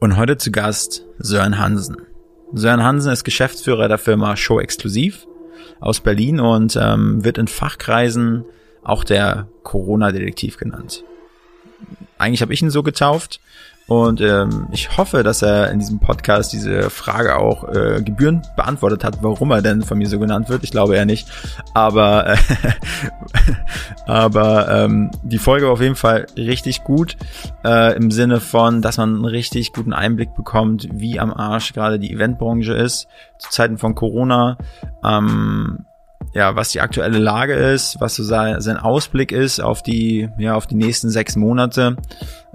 Und heute zu Gast Sören Hansen. Sören Hansen ist Geschäftsführer der Firma Show Exklusiv aus Berlin und ähm, wird in Fachkreisen auch der Corona-Detektiv genannt. Eigentlich habe ich ihn so getauft und ähm, ich hoffe, dass er in diesem Podcast diese Frage auch äh, gebührend beantwortet hat, warum er denn von mir so genannt wird. Ich glaube eher nicht. Aber, äh, aber ähm, die Folge war auf jeden Fall richtig gut. Äh, Im Sinne von, dass man einen richtig guten Einblick bekommt, wie am Arsch gerade die Eventbranche ist, zu Zeiten von Corona. Ähm, ja, was die aktuelle Lage ist, was so sein, sein Ausblick ist auf die, ja, auf die nächsten sechs Monate.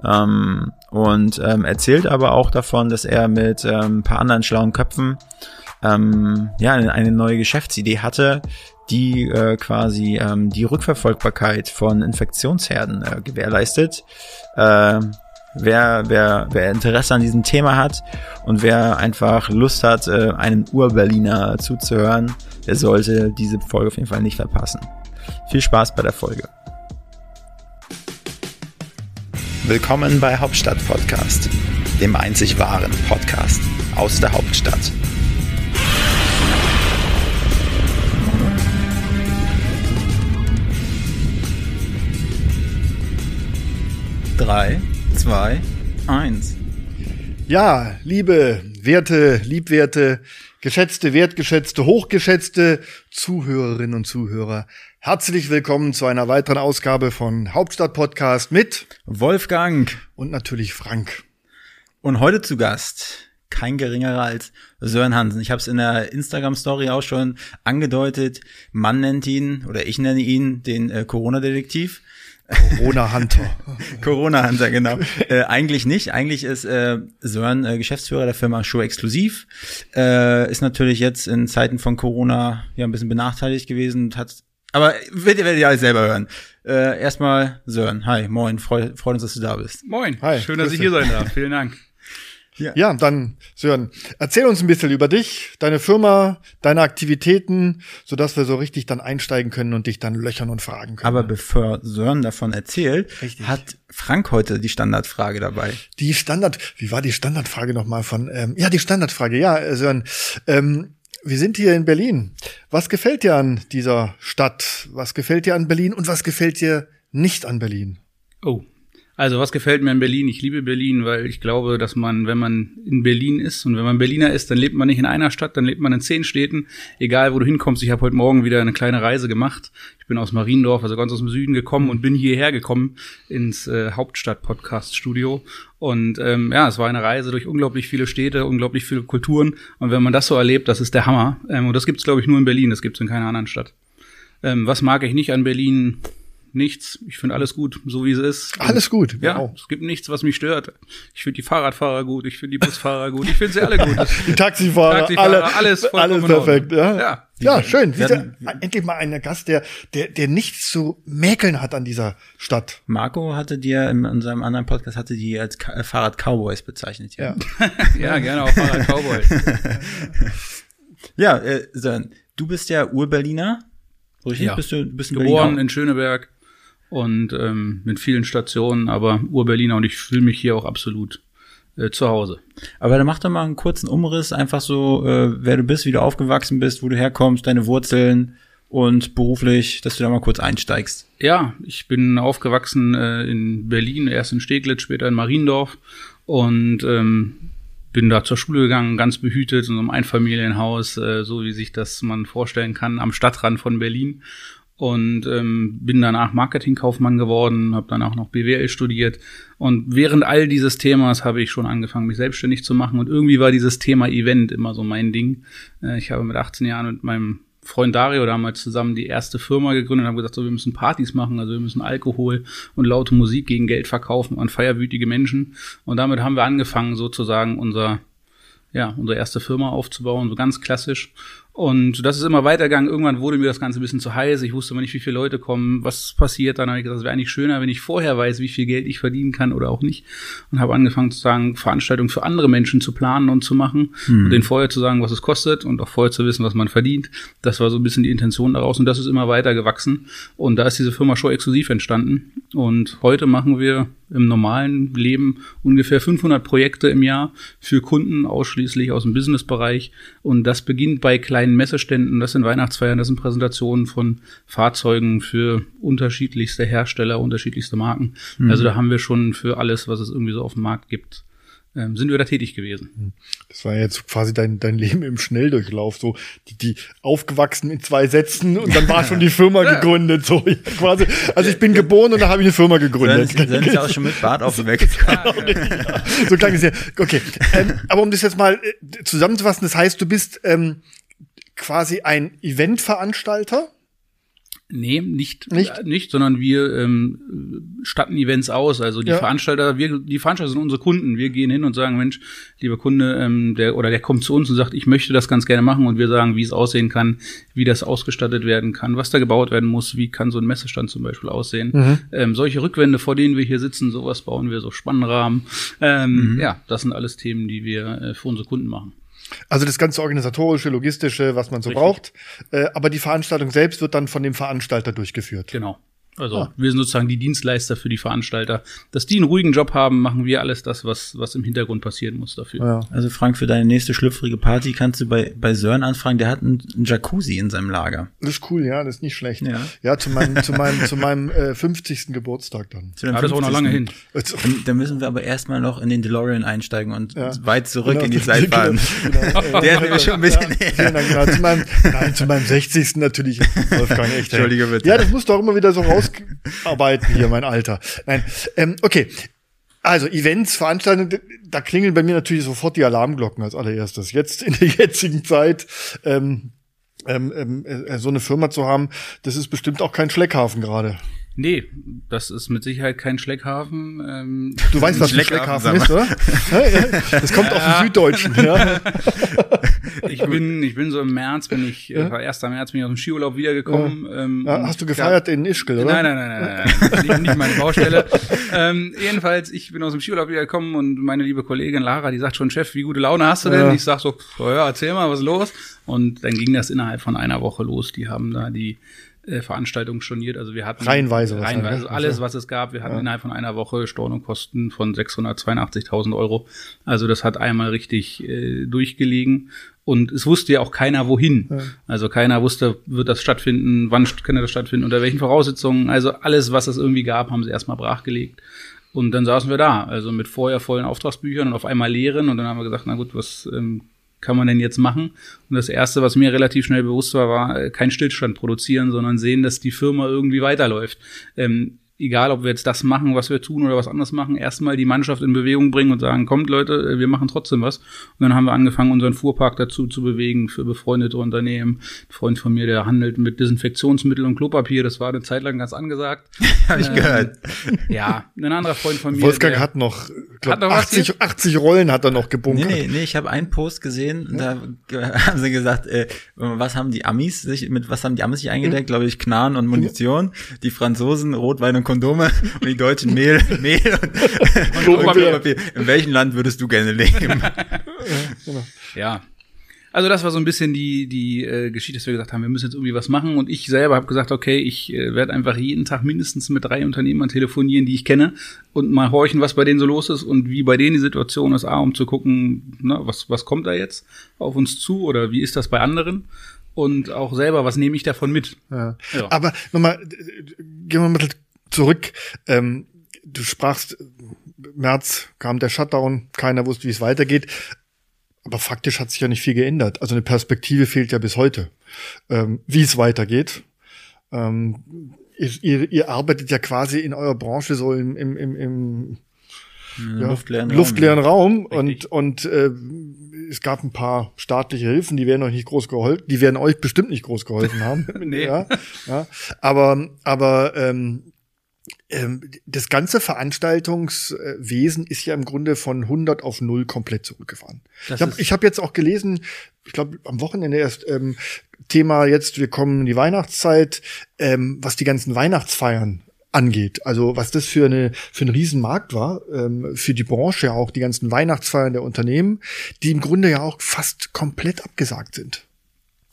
Ähm, und ähm, erzählt aber auch davon, dass er mit ähm, ein paar anderen schlauen Köpfen ähm, ja eine neue Geschäftsidee hatte, die äh, quasi ähm, die Rückverfolgbarkeit von Infektionsherden äh, gewährleistet. Äh, wer, wer, wer Interesse an diesem Thema hat und wer einfach Lust hat, äh, einem Ur-Berliner zuzuhören, der sollte diese Folge auf jeden Fall nicht verpassen. Viel Spaß bei der Folge. Willkommen bei Hauptstadt Podcast, dem einzig wahren Podcast aus der Hauptstadt. Drei, zwei, eins. Ja, liebe, werte, liebwerte, geschätzte, wertgeschätzte, hochgeschätzte Zuhörerinnen und Zuhörer, Herzlich willkommen zu einer weiteren Ausgabe von Hauptstadt Podcast mit Wolfgang und natürlich Frank. Und heute zu Gast kein geringerer als Sören Hansen. Ich habe es in der Instagram Story auch schon angedeutet. Man nennt ihn oder ich nenne ihn den äh, Corona Detektiv. Corona Hunter. Corona Hunter, genau. äh, eigentlich nicht. Eigentlich ist äh, Sören äh, Geschäftsführer der Firma Show Exklusiv. Äh, ist natürlich jetzt in Zeiten von Corona ja ein bisschen benachteiligt gewesen und hat aber werdet, werdet ihr alles selber hören. Äh, erstmal Sören, hi, moin, freut freu uns, dass du da bist. Moin, hi, schön, dass ich hier sein darf. Vielen Dank. Ja. ja, dann Sören, erzähl uns ein bisschen über dich, deine Firma, deine Aktivitäten, so dass wir so richtig dann einsteigen können und dich dann löchern und fragen können. Aber bevor Sören davon erzählt, richtig. hat Frank heute die Standardfrage dabei. Die Standard, wie war die Standardfrage nochmal von, ähm, ja, die Standardfrage, ja, Sören, ähm, wir sind hier in Berlin. Was gefällt dir an dieser Stadt? Was gefällt dir an Berlin und was gefällt dir nicht an Berlin? Oh, also was gefällt mir in Berlin? Ich liebe Berlin, weil ich glaube, dass man, wenn man in Berlin ist und wenn man Berliner ist, dann lebt man nicht in einer Stadt, dann lebt man in zehn Städten, egal wo du hinkommst. Ich habe heute Morgen wieder eine kleine Reise gemacht. Ich bin aus Mariendorf, also ganz aus dem Süden gekommen und bin hierher gekommen ins äh, Hauptstadt-Podcast-Studio. Und ähm, ja, es war eine Reise durch unglaublich viele Städte, unglaublich viele Kulturen. Und wenn man das so erlebt, das ist der Hammer. Ähm, und das gibt's glaube ich, nur in Berlin, das gibt's in keiner anderen Stadt. Ähm, was mag ich nicht an Berlin? Nichts. Ich finde alles gut, so wie es ist. Alles gut. Ja, wow. es gibt nichts, was mich stört. Ich finde die Fahrradfahrer gut, ich finde die Busfahrer gut, ich finde sie alle gut. die Taxifahrer, Taxifahrer alle, alles, alles perfekt. Ja, ja, ja schön. Werden, endlich mal ein Gast, der, der, der nichts zu mäkeln hat an dieser Stadt. Marco hatte dir in, in seinem anderen Podcast hatte die als Ka Fahrrad Cowboys bezeichnet. Ja, ja, gerne auch Fahrrad Cowboys. ja, äh, du bist ja Urberliner. Richtig? Ja. Bist du bist geboren in Schöneberg und ähm, mit vielen Stationen, aber Ur-Berliner und ich fühle mich hier auch absolut äh, zu Hause. Aber dann mach doch mal einen kurzen Umriss, einfach so, äh, wer du bist, wie du aufgewachsen bist, wo du herkommst, deine Wurzeln und beruflich, dass du da mal kurz einsteigst. Ja, ich bin aufgewachsen äh, in Berlin, erst in Steglitz, später in Mariendorf und ähm, bin da zur Schule gegangen, ganz behütet in so einem Einfamilienhaus, äh, so wie sich das man vorstellen kann, am Stadtrand von Berlin und ähm, bin danach Marketingkaufmann geworden, habe dann auch noch BWL studiert. Und während all dieses Themas habe ich schon angefangen, mich selbstständig zu machen. Und irgendwie war dieses Thema Event immer so mein Ding. Äh, ich habe mit 18 Jahren mit meinem Freund Dario damals zusammen die erste Firma gegründet und haben gesagt, so wir müssen Partys machen, also wir müssen Alkohol und laute Musik gegen Geld verkaufen an feierwütige Menschen. Und damit haben wir angefangen sozusagen unser ja, unsere erste Firma aufzubauen, so ganz klassisch Und das ist immer weitergegangen. Irgendwann wurde mir das Ganze ein bisschen zu heiß. Ich wusste immer nicht, wie viele Leute kommen, was passiert. Dann habe ich gesagt, es wäre eigentlich schöner, wenn ich vorher weiß, wie viel Geld ich verdienen kann oder auch nicht. Und habe angefangen zu sagen, Veranstaltungen für andere Menschen zu planen und zu machen. Hm. Und denen vorher zu sagen, was es kostet und auch vorher zu wissen, was man verdient. Das war so ein bisschen die Intention daraus. Und das ist immer weiter gewachsen. Und da ist diese Firma Show exklusiv entstanden. Und heute machen wir im normalen Leben ungefähr 500 Projekte im Jahr für Kunden, ausschließlich aus dem Businessbereich. Und das beginnt bei kleinen Messeständen, das sind Weihnachtsfeiern, das sind Präsentationen von Fahrzeugen für unterschiedlichste Hersteller, unterschiedlichste Marken. Mhm. Also da haben wir schon für alles, was es irgendwie so auf dem Markt gibt, ähm, sind wir da tätig gewesen. Das war jetzt quasi dein, dein Leben im Schnelldurchlauf, so die, die aufgewachsen in zwei Sätzen und dann war schon die Firma gegründet. So quasi. Also ich bin geboren und dann habe ich eine Firma gegründet. Sind, sind ja auch schon mit Bart aufgeweckt. ja, so klang es ja. Okay. Ähm, aber um das jetzt mal äh, zusammenzufassen, das heißt, du bist ähm, quasi ein Eventveranstalter Nee, nicht, nicht, äh, nicht sondern wir ähm, statten Events aus. Also die ja. Veranstalter, wir, die Veranstalter sind unsere Kunden. Wir gehen hin und sagen, Mensch, lieber Kunde, ähm, der oder der kommt zu uns und sagt, ich möchte das ganz gerne machen und wir sagen, wie es aussehen kann, wie das ausgestattet werden kann, was da gebaut werden muss, wie kann so ein Messestand zum Beispiel aussehen. Mhm. Ähm, solche Rückwände, vor denen wir hier sitzen, sowas bauen wir, so Spannrahmen. Ähm, mhm. Ja, das sind alles Themen, die wir äh, für unsere Kunden machen. Also das ganze organisatorische, logistische, was man so Richtig. braucht. Äh, aber die Veranstaltung selbst wird dann von dem Veranstalter durchgeführt. Genau. Also ah. wir sind sozusagen die Dienstleister für die Veranstalter. Dass die einen ruhigen Job haben, machen wir alles das, was, was im Hintergrund passieren muss dafür. Ja. Also Frank, für deine nächste schlüpfrige Party kannst du bei, bei Sören anfragen, der hat einen, einen Jacuzzi in seinem Lager. Das ist cool, ja, das ist nicht schlecht. Ja, ja zu meinem, zu meinem, zu meinem äh, 50. Geburtstag dann. Zu ja, das ist auch noch lange hin. Dann, dann müssen wir aber erstmal noch in den DeLorean einsteigen und ja. weit zurück genau, in die Zeit fahren. Genau, genau. der ist nämlich schon ein bisschen ja, näher. Genau, zu meinem, nein, zu meinem 60. natürlich. Wolfgang, echt. Entschuldige bitte. Ja, das muss doch immer wieder so rausarbeiten arbeiten hier, mein Alter. Nein, ähm, okay. Also Events, Veranstaltungen, da klingeln bei mir natürlich sofort die Alarmglocken als allererstes. Jetzt in der jetzigen Zeit ähm, ähm, ähm, äh, so eine Firma zu haben, das ist bestimmt auch kein Schleckhafen gerade. Nee, das ist mit Sicherheit kein Schleckhafen. Ähm, du weißt, was ein Schleckhafen, ist, oder? das kommt ja. aus dem Süddeutschen, ja. ich bin, ich bin so im März, bin ich, ja? 1. März bin ich aus dem Skiurlaub wiedergekommen. Ja. Ähm, hast du gefeiert in Ischgl, oder? Nein, nein, nein, nein, nein, nicht, nicht meine Baustelle. ähm, jedenfalls, ich bin aus dem Skiurlaub wiedergekommen und meine liebe Kollegin Lara, die sagt schon, Chef, wie gute Laune hast du denn? Ich sag so, ja, erzähl mal, was ist los? Und dann ging das innerhalb von einer Woche los. Die haben da die äh, Veranstaltungen storniert. Also wir hatten reihenweise, reihenweise also alles, was es gab. Wir hatten ja. innerhalb von einer Woche Stornokosten von 682.000 Euro. Also das hat einmal richtig äh, durchgelegen. Und es wusste ja auch keiner, wohin. Ja. Also keiner wusste, wird das stattfinden, wann kann das stattfinden, unter welchen Voraussetzungen. Also alles, was es irgendwie gab, haben sie erstmal brachgelegt. Und dann saßen wir da, also mit vorher vollen Auftragsbüchern und auf einmal leeren. Und dann haben wir gesagt, na gut, was ähm, kann man denn jetzt machen? Und das Erste, was mir relativ schnell bewusst war, war äh, kein Stillstand produzieren, sondern sehen, dass die Firma irgendwie weiterläuft. Ähm, egal ob wir jetzt das machen, was wir tun oder was anderes machen, erstmal die Mannschaft in Bewegung bringen und sagen, kommt Leute, wir machen trotzdem was. Und dann haben wir angefangen, unseren Fuhrpark dazu zu bewegen für befreundete Unternehmen. Ein Freund von mir, der handelt mit Desinfektionsmittel und Klopapier, das war eine Zeit lang ganz angesagt. Habe ich ähm, gehört. Ja, ein anderer Freund von mir. Wolfgang der, hat noch, glaub, hat noch 80, 80 Rollen hat er noch gebunkert. Nee, nee, nee ich habe einen Post gesehen, da haben sie gesagt, äh, was haben die Amis sich, mit was haben die Amis sich eingedeckt? Mhm. Glaube ich, Knarren und Munition. Die Franzosen Rotwein und Kondome und die Deutschen Mehl, Mehl und, und Klopapier. In welchem Land würdest du gerne leben? ja, genau. ja. Also das war so ein bisschen die die äh, Geschichte, dass wir gesagt haben, wir müssen jetzt irgendwie was machen. Und ich selber habe gesagt, okay, ich äh, werde einfach jeden Tag mindestens mit drei Unternehmern telefonieren, die ich kenne, und mal horchen, was bei denen so los ist und wie bei denen die Situation ist, A, um zu gucken, na, was was kommt da jetzt auf uns zu oder wie ist das bei anderen und auch selber, was nehme ich davon mit. Ja. Ja. Aber nochmal, gehen wir mal zurück. Ähm, du sprachst, März kam der Shutdown, keiner wusste, wie es weitergeht. Aber faktisch hat sich ja nicht viel geändert. Also eine Perspektive fehlt ja bis heute, ähm, wie es weitergeht. Ähm, ihr, ihr, arbeitet ja quasi in eurer Branche so im, im, im, im ja, luftleeren, luftleeren Raum, Raum und und äh, es gab ein paar staatliche Hilfen, die werden euch nicht groß geholfen, die werden euch bestimmt nicht groß geholfen haben. nee. ja, ja. Aber aber ähm, das ganze Veranstaltungswesen ist ja im Grunde von 100 auf 0 komplett zurückgefahren. Das ich habe hab jetzt auch gelesen, ich glaube am Wochenende erst ähm, Thema jetzt, wir kommen in die Weihnachtszeit, ähm, was die ganzen Weihnachtsfeiern angeht. Also was das für eine für ein Riesenmarkt war, ähm, für die Branche ja auch, die ganzen Weihnachtsfeiern der Unternehmen, die im Grunde ja auch fast komplett abgesagt sind.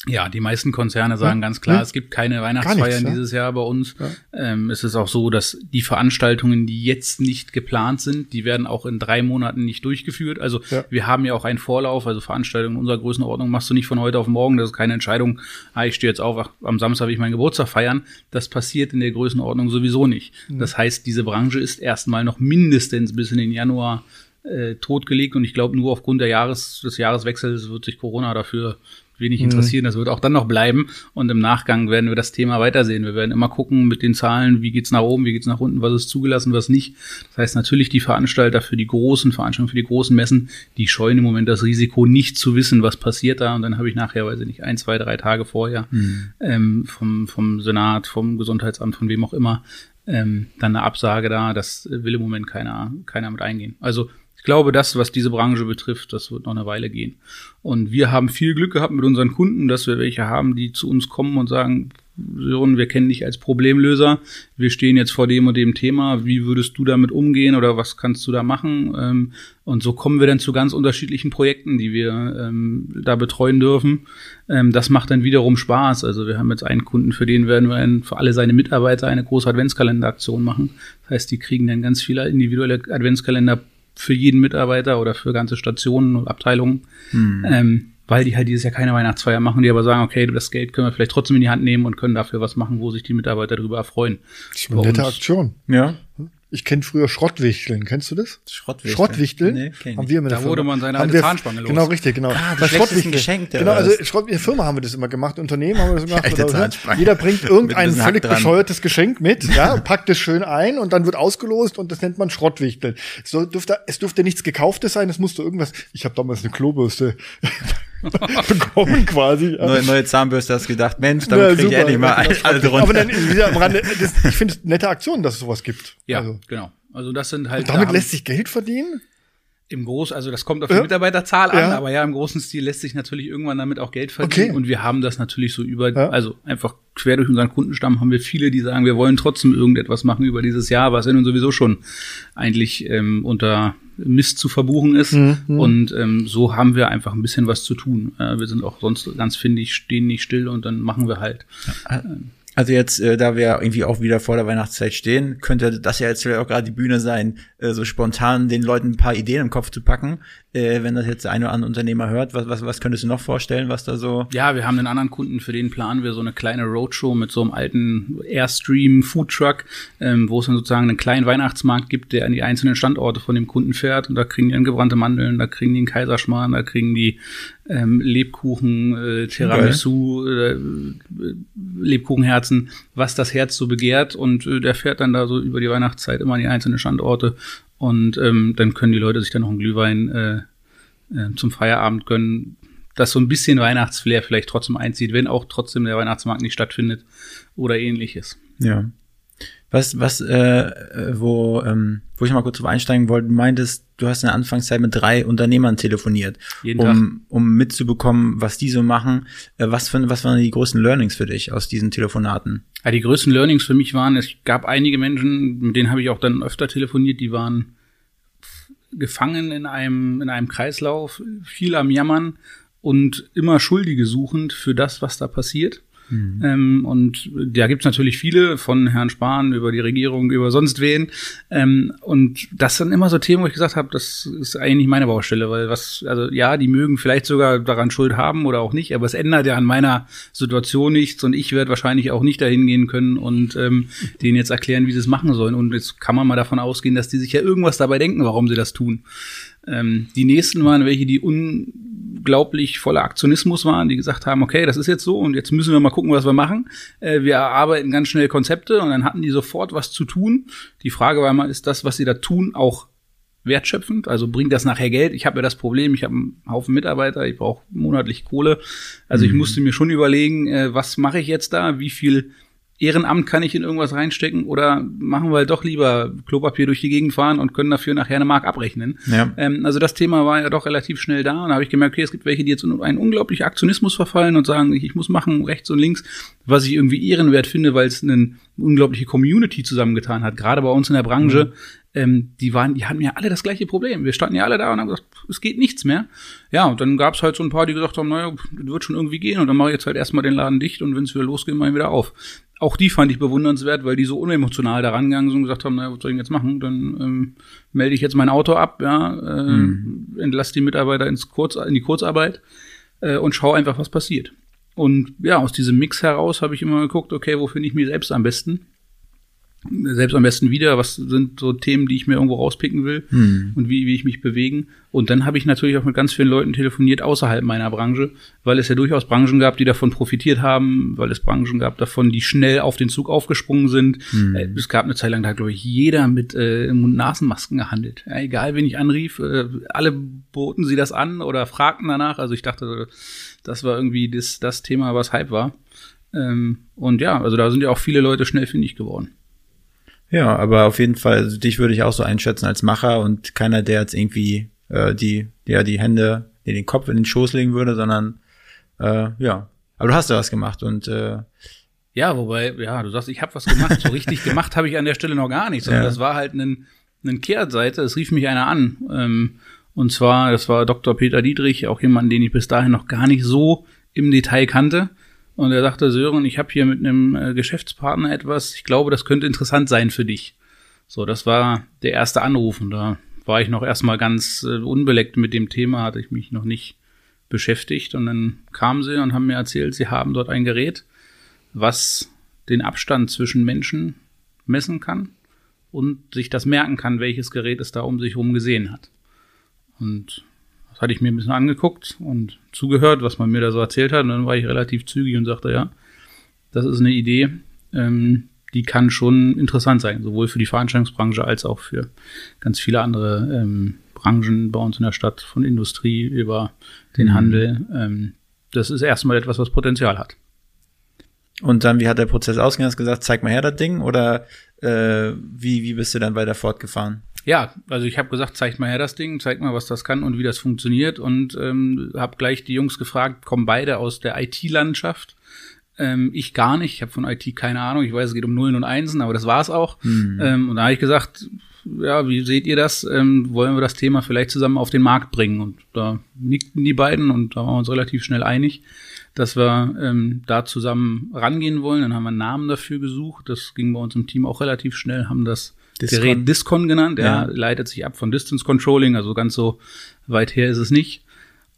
Ja, die meisten Konzerne sagen ganz klar, Ja. es gibt keine Weihnachtsfeiern nichts, ja. dieses Jahr bei uns. Ähm, es ist auch so, dass die Veranstaltungen, die jetzt nicht geplant sind, die werden auch in drei Monaten nicht durchgeführt. Also Ja. wir haben ja auch einen Vorlauf, also Veranstaltungen unserer Größenordnung machst du nicht von heute auf morgen. Das ist keine Entscheidung, ah, ich stehe jetzt auf, ach, am Samstag will ich meinen Geburtstag feiern. Das passiert in der Größenordnung sowieso nicht. Mhm. Das heißt, diese Branche ist erstmal noch mindestens bis in den Januar äh, totgelegt und ich glaube nur aufgrund der Jahres, des Jahreswechsels wird sich Corona dafür wenig interessieren. Das wird auch dann noch bleiben und im Nachgang werden wir das Thema weitersehen. Wir werden immer gucken mit den Zahlen, wie geht's nach oben, wie geht's nach unten, was ist zugelassen, was nicht. Das heißt natürlich die Veranstalter für die großen Veranstaltungen, für die großen Messen, die scheuen im Moment das Risiko, nicht zu wissen, was passiert da und dann habe ich nachher, weiß ich nicht, ein, zwei, drei Tage vorher ähm, vom, vom Senat, vom Gesundheitsamt, von wem auch immer, ähm, dann eine Absage da. Das will im Moment keiner, keiner mit eingehen. Also glaube, das, was diese Branche betrifft, das wird noch eine Weile gehen. Und wir haben viel Glück gehabt mit unseren Kunden, dass wir welche haben, die zu uns kommen und sagen, Sören, wir kennen dich als Problemlöser, wir stehen jetzt vor dem und dem Thema, wie würdest du damit umgehen oder was kannst du da machen? Ähm, Und so kommen wir dann zu ganz unterschiedlichen Projekten, die wir ähm, da betreuen dürfen. Ähm, das macht dann wiederum Spaß. Also wir haben jetzt einen Kunden, für den werden wir für alle seine Mitarbeiter eine große Adventskalenderaktion machen. Das heißt, die kriegen dann ganz viele individuelle Adventskalender für jeden Mitarbeiter oder für ganze Stationen und Abteilungen, ähm, weil die halt dieses Jahr keine Weihnachtsfeier machen, die aber sagen, okay, das Geld können wir vielleicht trotzdem in die Hand nehmen und können dafür was machen, wo sich die Mitarbeiter darüber erfreuen. Das ist eine nette Aktion. Ja. Ich kenne früher Schrottwichteln. Kennst du das? Schrottwichteln. Schrottwichteln? Nee, kenn ich haben wir mit der Da wurde man seine alte Zahnspange los. Genau, richtig, genau. Ah, schlechtesten Schrottwichteln. Geschenke, Genau, also? Schrott, in der Firma haben wir das immer gemacht, Unternehmen haben wir das gemacht. alte Zahnspange. jeder bringt irgendein völlig dran. bescheuertes Geschenk mit, ja, packt es schön ein und dann wird ausgelost und das nennt man Schrottwichteln. Es, dürfte, es dürfte nichts Gekauftes sein, es musste irgendwas. Ich habe damals eine Klobürste bekommen quasi. ja. Neue, neue Zahnbürste hast gedacht, Mensch, Ja, damit krieg ich super. endlich mal Ja, alle drunter. Aber dann wieder am Rande, das, ich finde es nette Aktion, dass es sowas gibt. Ja, Also, genau. Also das sind halt. da damit haben- lässt sich Geld verdienen? Im Groß, also das kommt auf die Ja. Mitarbeiterzahl an, Ja. aber ja, im großen Stil lässt sich natürlich irgendwann damit auch Geld verdienen. Okay. Und wir haben das natürlich so über, Ja. also einfach quer durch unseren Kundenstamm haben wir viele, die sagen, wir wollen trotzdem irgendetwas machen über dieses Jahr, was ja nun sowieso schon eigentlich ähm, unter Mist zu verbuchen ist. Mhm. Und ähm, so haben wir einfach ein bisschen was zu tun. Äh, wir sind auch sonst ganz findig, stehen nicht still und dann machen wir halt. Also jetzt, äh, da wir irgendwie auch wieder vor der Weihnachtszeit stehen, könnte das ja jetzt vielleicht auch gerade die Bühne sein, äh, so spontan den Leuten ein paar Ideen im Kopf zu packen. Äh, wenn das jetzt eine oder andere Unternehmer hört, was, was, was könntest du noch vorstellen, was da so Ja, wir haben einen anderen Kunden, für den planen wir so eine kleine Roadshow mit so einem alten Airstream Foodtruck, ähm, wo es dann sozusagen einen kleinen Weihnachtsmarkt gibt, der an die einzelnen Standorte von dem Kunden fährt. Und da kriegen die dann gebrannte Mandeln, da kriegen die einen Kaiserschmarrn, da kriegen die ähm, Lebkuchen, äh, Tiramisu, äh, Lebkuchenherzen, was das Herz so begehrt. Und äh, der fährt dann da so über die Weihnachtszeit immer an die einzelnen Standorte. Und ähm, dann können die Leute sich dann noch einen Glühwein äh, äh, zum Feierabend gönnen, dass so ein bisschen Weihnachtsflair vielleicht trotzdem einzieht, wenn auch trotzdem der Weihnachtsmarkt nicht stattfindet oder ähnliches. Ja. Was, was, äh, äh, wo, ähm, wo ich mal kurz drauf einsteigen wollte, du meintest, du hast in der Anfangszeit mit drei Unternehmern telefoniert, Jeden um, um mitzubekommen, was die so machen. Äh, was, für, was waren die größten Learnings für dich aus diesen Telefonaten? Ja, die größten Learnings für mich waren, es gab einige Menschen, mit denen habe ich auch dann öfter telefoniert, die waren gefangen in einem, in einem Kreislauf, viel am Jammern und immer Schuldige suchend für das, was da passiert. Ähm, und da gibt's natürlich viele, von Herrn Spahn über die Regierung, über sonst wen. Ähm, und das sind immer so Themen, wo ich gesagt habe, das ist eigentlich nicht meine Baustelle, weil was, also ja, die mögen vielleicht sogar daran Schuld haben oder auch nicht, aber es ändert ja an meiner Situation nichts und ich werde wahrscheinlich auch nicht dahin gehen können und ähm, denen jetzt erklären, wie sie es machen sollen. Und jetzt kann man mal davon ausgehen, dass die sich ja irgendwas dabei denken, warum sie das tun. Ähm, die nächsten waren welche, die unglaublich voller Aktionismus waren, die gesagt haben, okay, das ist jetzt so und jetzt müssen wir mal gucken, was wir machen. Äh, wir erarbeiten ganz schnell Konzepte und dann hatten die sofort was zu tun. Die Frage war mal, ist das, was sie da tun, auch wertschöpfend? Also bringt das nachher Geld? Ich habe ja das Problem, ich habe einen Haufen Mitarbeiter, ich brauche monatlich Kohle. Also ich musste mir schon überlegen, äh, was mache ich jetzt da? Wie viel Ehrenamt kann ich in irgendwas reinstecken oder machen wir doch lieber Klopapier durch die Gegend fahren und können dafür nachher eine Mark abrechnen. Ja. Ähm, also das Thema war ja doch relativ schnell da und da habe ich gemerkt, okay, es gibt welche, die jetzt in einen unglaublichen Aktionismus verfallen und sagen, ich, ich muss machen rechts und links, was ich irgendwie ehrenwert finde, weil es eine unglaubliche Community zusammengetan hat, gerade bei uns in der Branche. Ähm, die waren, die hatten ja alle das gleiche Problem. Wir standen ja alle da und haben gesagt, es geht nichts mehr. Ja, und dann gab es halt so ein paar, die gesagt haben, naja, wird schon irgendwie gehen und dann mache ich jetzt halt erstmal den Laden dicht und wenn es wieder losgeht, mache ich wieder auf auch die fand ich bewundernswert, weil die so unemotional da rangegangen sind und gesagt haben, naja, was soll ich jetzt machen? Dann ähm, melde ich jetzt mein Auto ab, ja, äh, mhm. entlasse die Mitarbeiter ins Kurz, in die Kurzarbeit äh, und schaue einfach, was passiert. Und ja, aus diesem Mix heraus habe ich immer geguckt, okay, wo finde ich mich selbst am besten? Selbst am besten wieder, was sind so Themen, die ich mir irgendwo rauspicken will hm. und wie, wie ich mich bewegen. Und dann habe ich natürlich auch mit ganz vielen Leuten telefoniert außerhalb meiner Branche, weil es ja durchaus Branchen gab, die davon profitiert haben, weil es Branchen gab davon, die schnell auf den Zug aufgesprungen sind. Hm. Äh, es gab eine Zeit lang, da hat, glaube ich, jeder mit äh, Mund-Nasen-Masken gehandelt. Ja, egal, wen ich anrief, äh, alle boten sie das an oder fragten danach. Also ich dachte, das war irgendwie das, das Thema, was Hype war. Ähm, und ja, also da sind ja auch viele Leute schnell findig geworden. Ja, aber auf jeden Fall, also dich würde ich auch so einschätzen als Macher und keiner, der jetzt irgendwie äh, die, ja, die Hände, nee, den Kopf in den Schoß legen würde, sondern äh, ja. Aber du hast ja was gemacht und äh, ja, wobei, ja, du sagst, ich habe was gemacht. So richtig gemacht habe ich an der Stelle noch gar nichts. Sondern ja. das war halt ein, ein Kehrtseite. Es rief mich einer an. Ähm, und zwar, das war Dr. Peter Dietrich, auch jemand, den ich bis dahin noch gar nicht so im Detail kannte. Und er sagte, Sören, ich habe hier mit einem äh, Geschäftspartner etwas, ich glaube, das könnte interessant sein für dich. So, das war der erste Anruf und da war ich noch erstmal ganz äh, unbeleckt mit dem Thema, hatte ich mich noch nicht beschäftigt und dann kamen sie und haben mir erzählt, sie haben dort ein Gerät, was den Abstand zwischen Menschen messen kann und sich das merken kann, welches Gerät es da um sich herum gesehen hat. Und das hatte ich mir ein bisschen angeguckt und zugehört, was man mir da so erzählt hat. Und dann war ich relativ zügig und sagte, ja, das ist eine Idee, ähm, die kann schon interessant sein, sowohl für die Veranstaltungsbranche als auch für ganz viele andere ähm, Branchen bei uns in der Stadt, von Industrie über den mhm. Handel. Ähm, das ist erstmal etwas, was Potenzial hat. Und dann, wie hat der Prozess ausgegangen? Hast du gesagt, zeig mal her das Ding? Oder äh, wie, wie bist du dann weiter fortgefahren? Ja, also ich habe gesagt, zeigt mal her das Ding, zeigt mal, was das kann und wie das funktioniert und ähm, habe gleich die Jungs gefragt, kommen beide aus der IT-Landschaft. Ähm, ich gar nicht, ich habe von IT keine Ahnung, ich weiß, es geht um Nullen und Einsen, aber das war's auch. Mhm. Ähm, und da habe ich gesagt, ja, wie seht ihr das? Ähm, wollen wir das Thema vielleicht zusammen auf den Markt bringen? Und da nickten die beiden und da waren wir uns relativ schnell einig, dass wir ähm, da zusammen rangehen wollen. Dann haben wir einen Namen dafür gesucht. Das ging bei uns im Team auch relativ schnell, haben das Discon. Gerät Discon genannt. Ja. Er leitet sich ab von Distance Controlling, also ganz so weit her ist es nicht.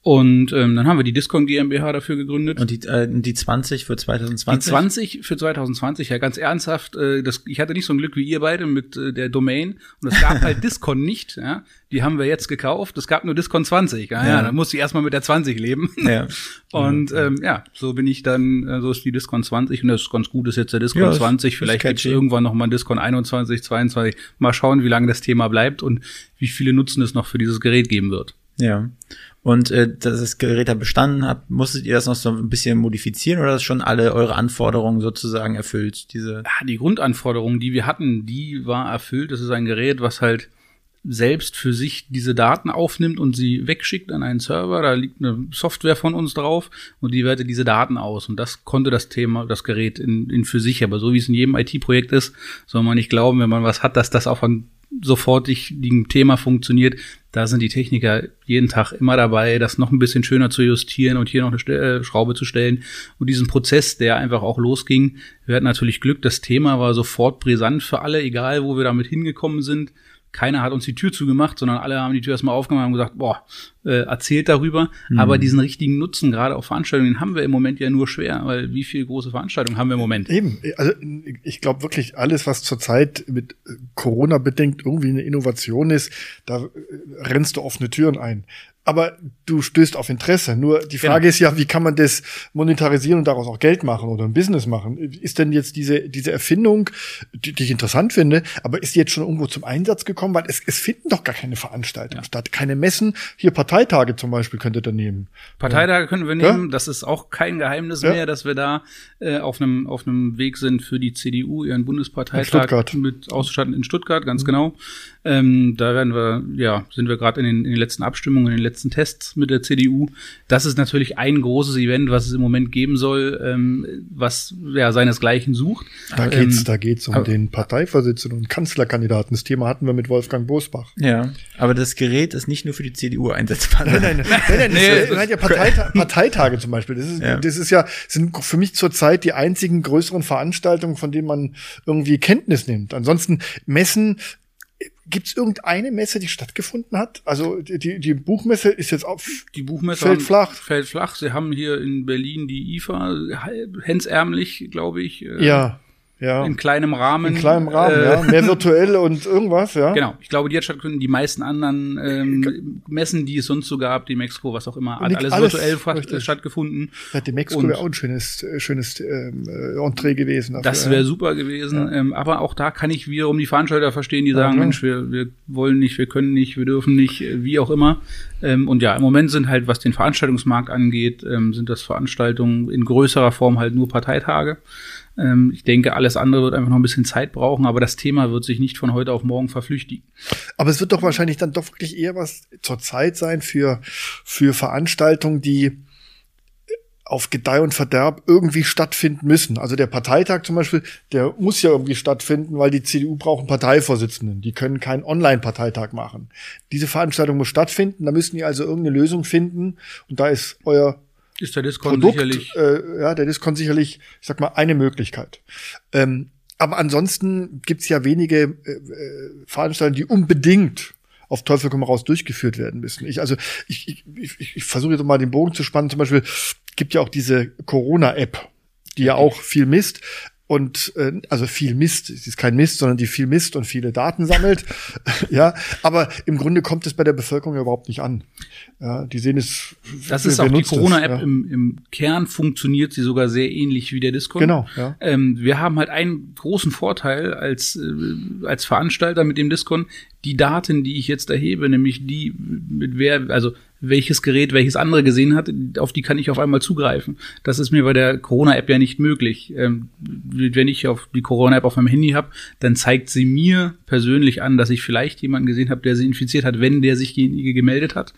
Und ähm, dann haben wir die Discon GmbH dafür gegründet. Und die, äh, die 20 für 2020? Die 20 für 2020, ja ganz ernsthaft. Äh, das, ich hatte nicht so ein Glück wie ihr beide mit äh, der Domain. Und es gab halt Discon nicht. Ja? Die haben wir jetzt gekauft. Es gab nur Discon 20. Ja, ja. ja dann musste ich erstmal mit der 20 leben. Ja. und ähm, ja, so bin ich dann, äh, so ist die Discon 20. Und das ist ganz gut, ist jetzt der Discon ja, 20. Vielleicht gibt es irgendwann noch mal ein Discon 21, 22. Mal schauen, wie lange das Thema bleibt und wie viele Nutzen es noch für dieses Gerät geben wird. Ja. Und äh, das Gerät da bestanden hat, musstet ihr das noch so ein bisschen modifizieren oder ist schon alle eure Anforderungen sozusagen erfüllt? Diese ja, die Grundanforderungen, die wir hatten, die war erfüllt. Das ist ein Gerät, was halt selbst für sich diese Daten aufnimmt und sie wegschickt an einen Server. Da liegt eine Software von uns drauf und die wertet diese Daten aus. Und das konnte das Thema, das Gerät in, in für sich. Aber so wie es in jedem IT-Projekt ist, soll man nicht glauben, wenn man was hat, dass das auch an sofortigen Thema funktioniert. Da sind die Techniker jeden Tag immer dabei, das noch ein bisschen schöner zu justieren und hier noch eine äh, Schraube zu stellen. Und diesen Prozess, der einfach auch losging, wir hatten natürlich Glück, das Thema war sofort brisant für alle, egal wo wir damit hingekommen sind keiner hat uns die Tür zugemacht, sondern alle haben die Tür erstmal aufgemacht und gesagt, boah, äh, erzählt darüber. Mhm. Aber diesen richtigen Nutzen, gerade auf Veranstaltungen, haben wir im Moment ja nur schwer, weil wie viele große Veranstaltungen haben wir im Moment? Eben, also ich glaube wirklich, alles, was zurzeit mit Corona bedingt irgendwie eine Innovation ist, da äh, rennst du offene Türen ein. Aber du stößt auf Interesse. Nur die Frage genau. ist ja, wie kann man das monetarisieren und daraus auch Geld machen oder ein Business machen? Ist denn jetzt diese, diese Erfindung, die, die ich interessant finde, aber ist die jetzt schon irgendwo zum Einsatz gekommen? Weil es, es finden doch gar keine Veranstaltungen ja. statt, keine Messen. Hier Parteitage zum Beispiel könntet ihr nehmen. Parteitage können wir nehmen. Ja? Das ist auch kein Geheimnis ja? mehr, dass wir da äh, auf einem auf einem Weg sind für die CDU, ihren Bundesparteitag mit auszustatten in Stuttgart, ganz mhm. genau. Ähm, da werden wir, ja, sind wir gerade in den, in den letzten Abstimmungen, in den letzten Tests mit der CDU. Das ist natürlich ein großes Event, was es im Moment geben soll, ähm, was ja seinesgleichen sucht. Da geht's, ähm, da geht's um den Parteivorsitzenden und Kanzlerkandidaten. Das Thema hatten wir mit Wolfgang Bosbach. Ja, aber das Gerät ist nicht nur für die CDU einsetzbar. Nein, nein, nein, nein, nein nee, das, das ja Parteita Parteitage zum Beispiel. Das ist, ja. das ist ja, sind für mich zurzeit die einzigen größeren Veranstaltungen, von denen man irgendwie Kenntnis nimmt. Ansonsten Messen Gibt es irgendeine Messe, die stattgefunden hat? Also die, die Buchmesse ist jetzt auf die Buchmesse fällt flach. Fällt flach. Sie haben hier in Berlin die IFA, hensärmlich, glaube ich. Äh, ja ja. in kleinem Rahmen. In kleinem Rahmen, äh, ja. Mehr virtuell und irgendwas, ja. Genau. Ich glaube, die hat stattgefunden. Die meisten anderen ähm, Messen, die es sonst so gab, die Mexiko, was auch immer, hat alles, alles virtuell richtig. stattgefunden. Ja, die Mexiko wäre auch ein schönes, äh, schönes ähm, äh, Entree gewesen. Dafür, das wäre super gewesen. Ja. Ähm, aber auch da kann ich wiederum die Veranstalter verstehen, die sagen, Mensch, wir, wir wollen nicht, wir können nicht, wir dürfen nicht, äh, wie auch immer. Ähm, und ja, im Moment sind halt, was den Veranstaltungsmarkt angeht, ähm, sind das Veranstaltungen in größerer Form halt nur Parteitage. Ähm, ich denke, alles andere wird einfach noch ein bisschen Zeit brauchen, aber das Thema wird sich nicht von heute auf morgen verflüchtigen. Aber es wird doch wahrscheinlich dann doch wirklich eher was zur Zeit sein für, für Veranstaltungen, die auf Gedeih und Verderb irgendwie stattfinden müssen. Also der Parteitag zum Beispiel, der muss ja irgendwie stattfinden, weil die CDU braucht einen Parteivorsitzenden. Die können keinen Online-Parteitag machen. Diese Veranstaltung muss stattfinden, da müssen die also irgendeine Lösung finden. Und da ist euer ist der Discount Produkt, sicherlich. Äh, ja, der Discount sicherlich, ich sag mal, eine Möglichkeit. Ähm, aber ansonsten gibt's ja wenige äh, äh, Veranstaltungen, die unbedingt auf Teufel komm raus durchgeführt werden müssen. Ich, also ich, ich, ich, ich versuche jetzt mal den Bogen zu spannen. Zum Beispiel gibt ja auch diese Corona-App, die ja auch viel misst und äh, also viel Mist, es ist kein Mist, sondern die viel Mist und viele Daten sammelt. ja, aber im Grunde kommt es bei der Bevölkerung ja überhaupt nicht an. Ja, die sehen es. Das ist auch die Corona-App ja. im, im Kern funktioniert sie sogar sehr ähnlich wie der Discord. Genau. Ja. Ähm, wir haben halt einen großen Vorteil als äh, als Veranstalter mit dem Discord. Die Daten, die ich jetzt erhebe, nämlich die mit wer, also welches Gerät welches andere gesehen hat, auf die kann ich auf einmal zugreifen. Das ist mir bei der Corona-App ja nicht möglich. Ähm, wenn ich auf die Corona-App auf meinem Handy habe, dann zeigt sie mir persönlich an, dass ich vielleicht jemanden gesehen habe, der sie infiziert hat, wenn der sich gemeldet hat.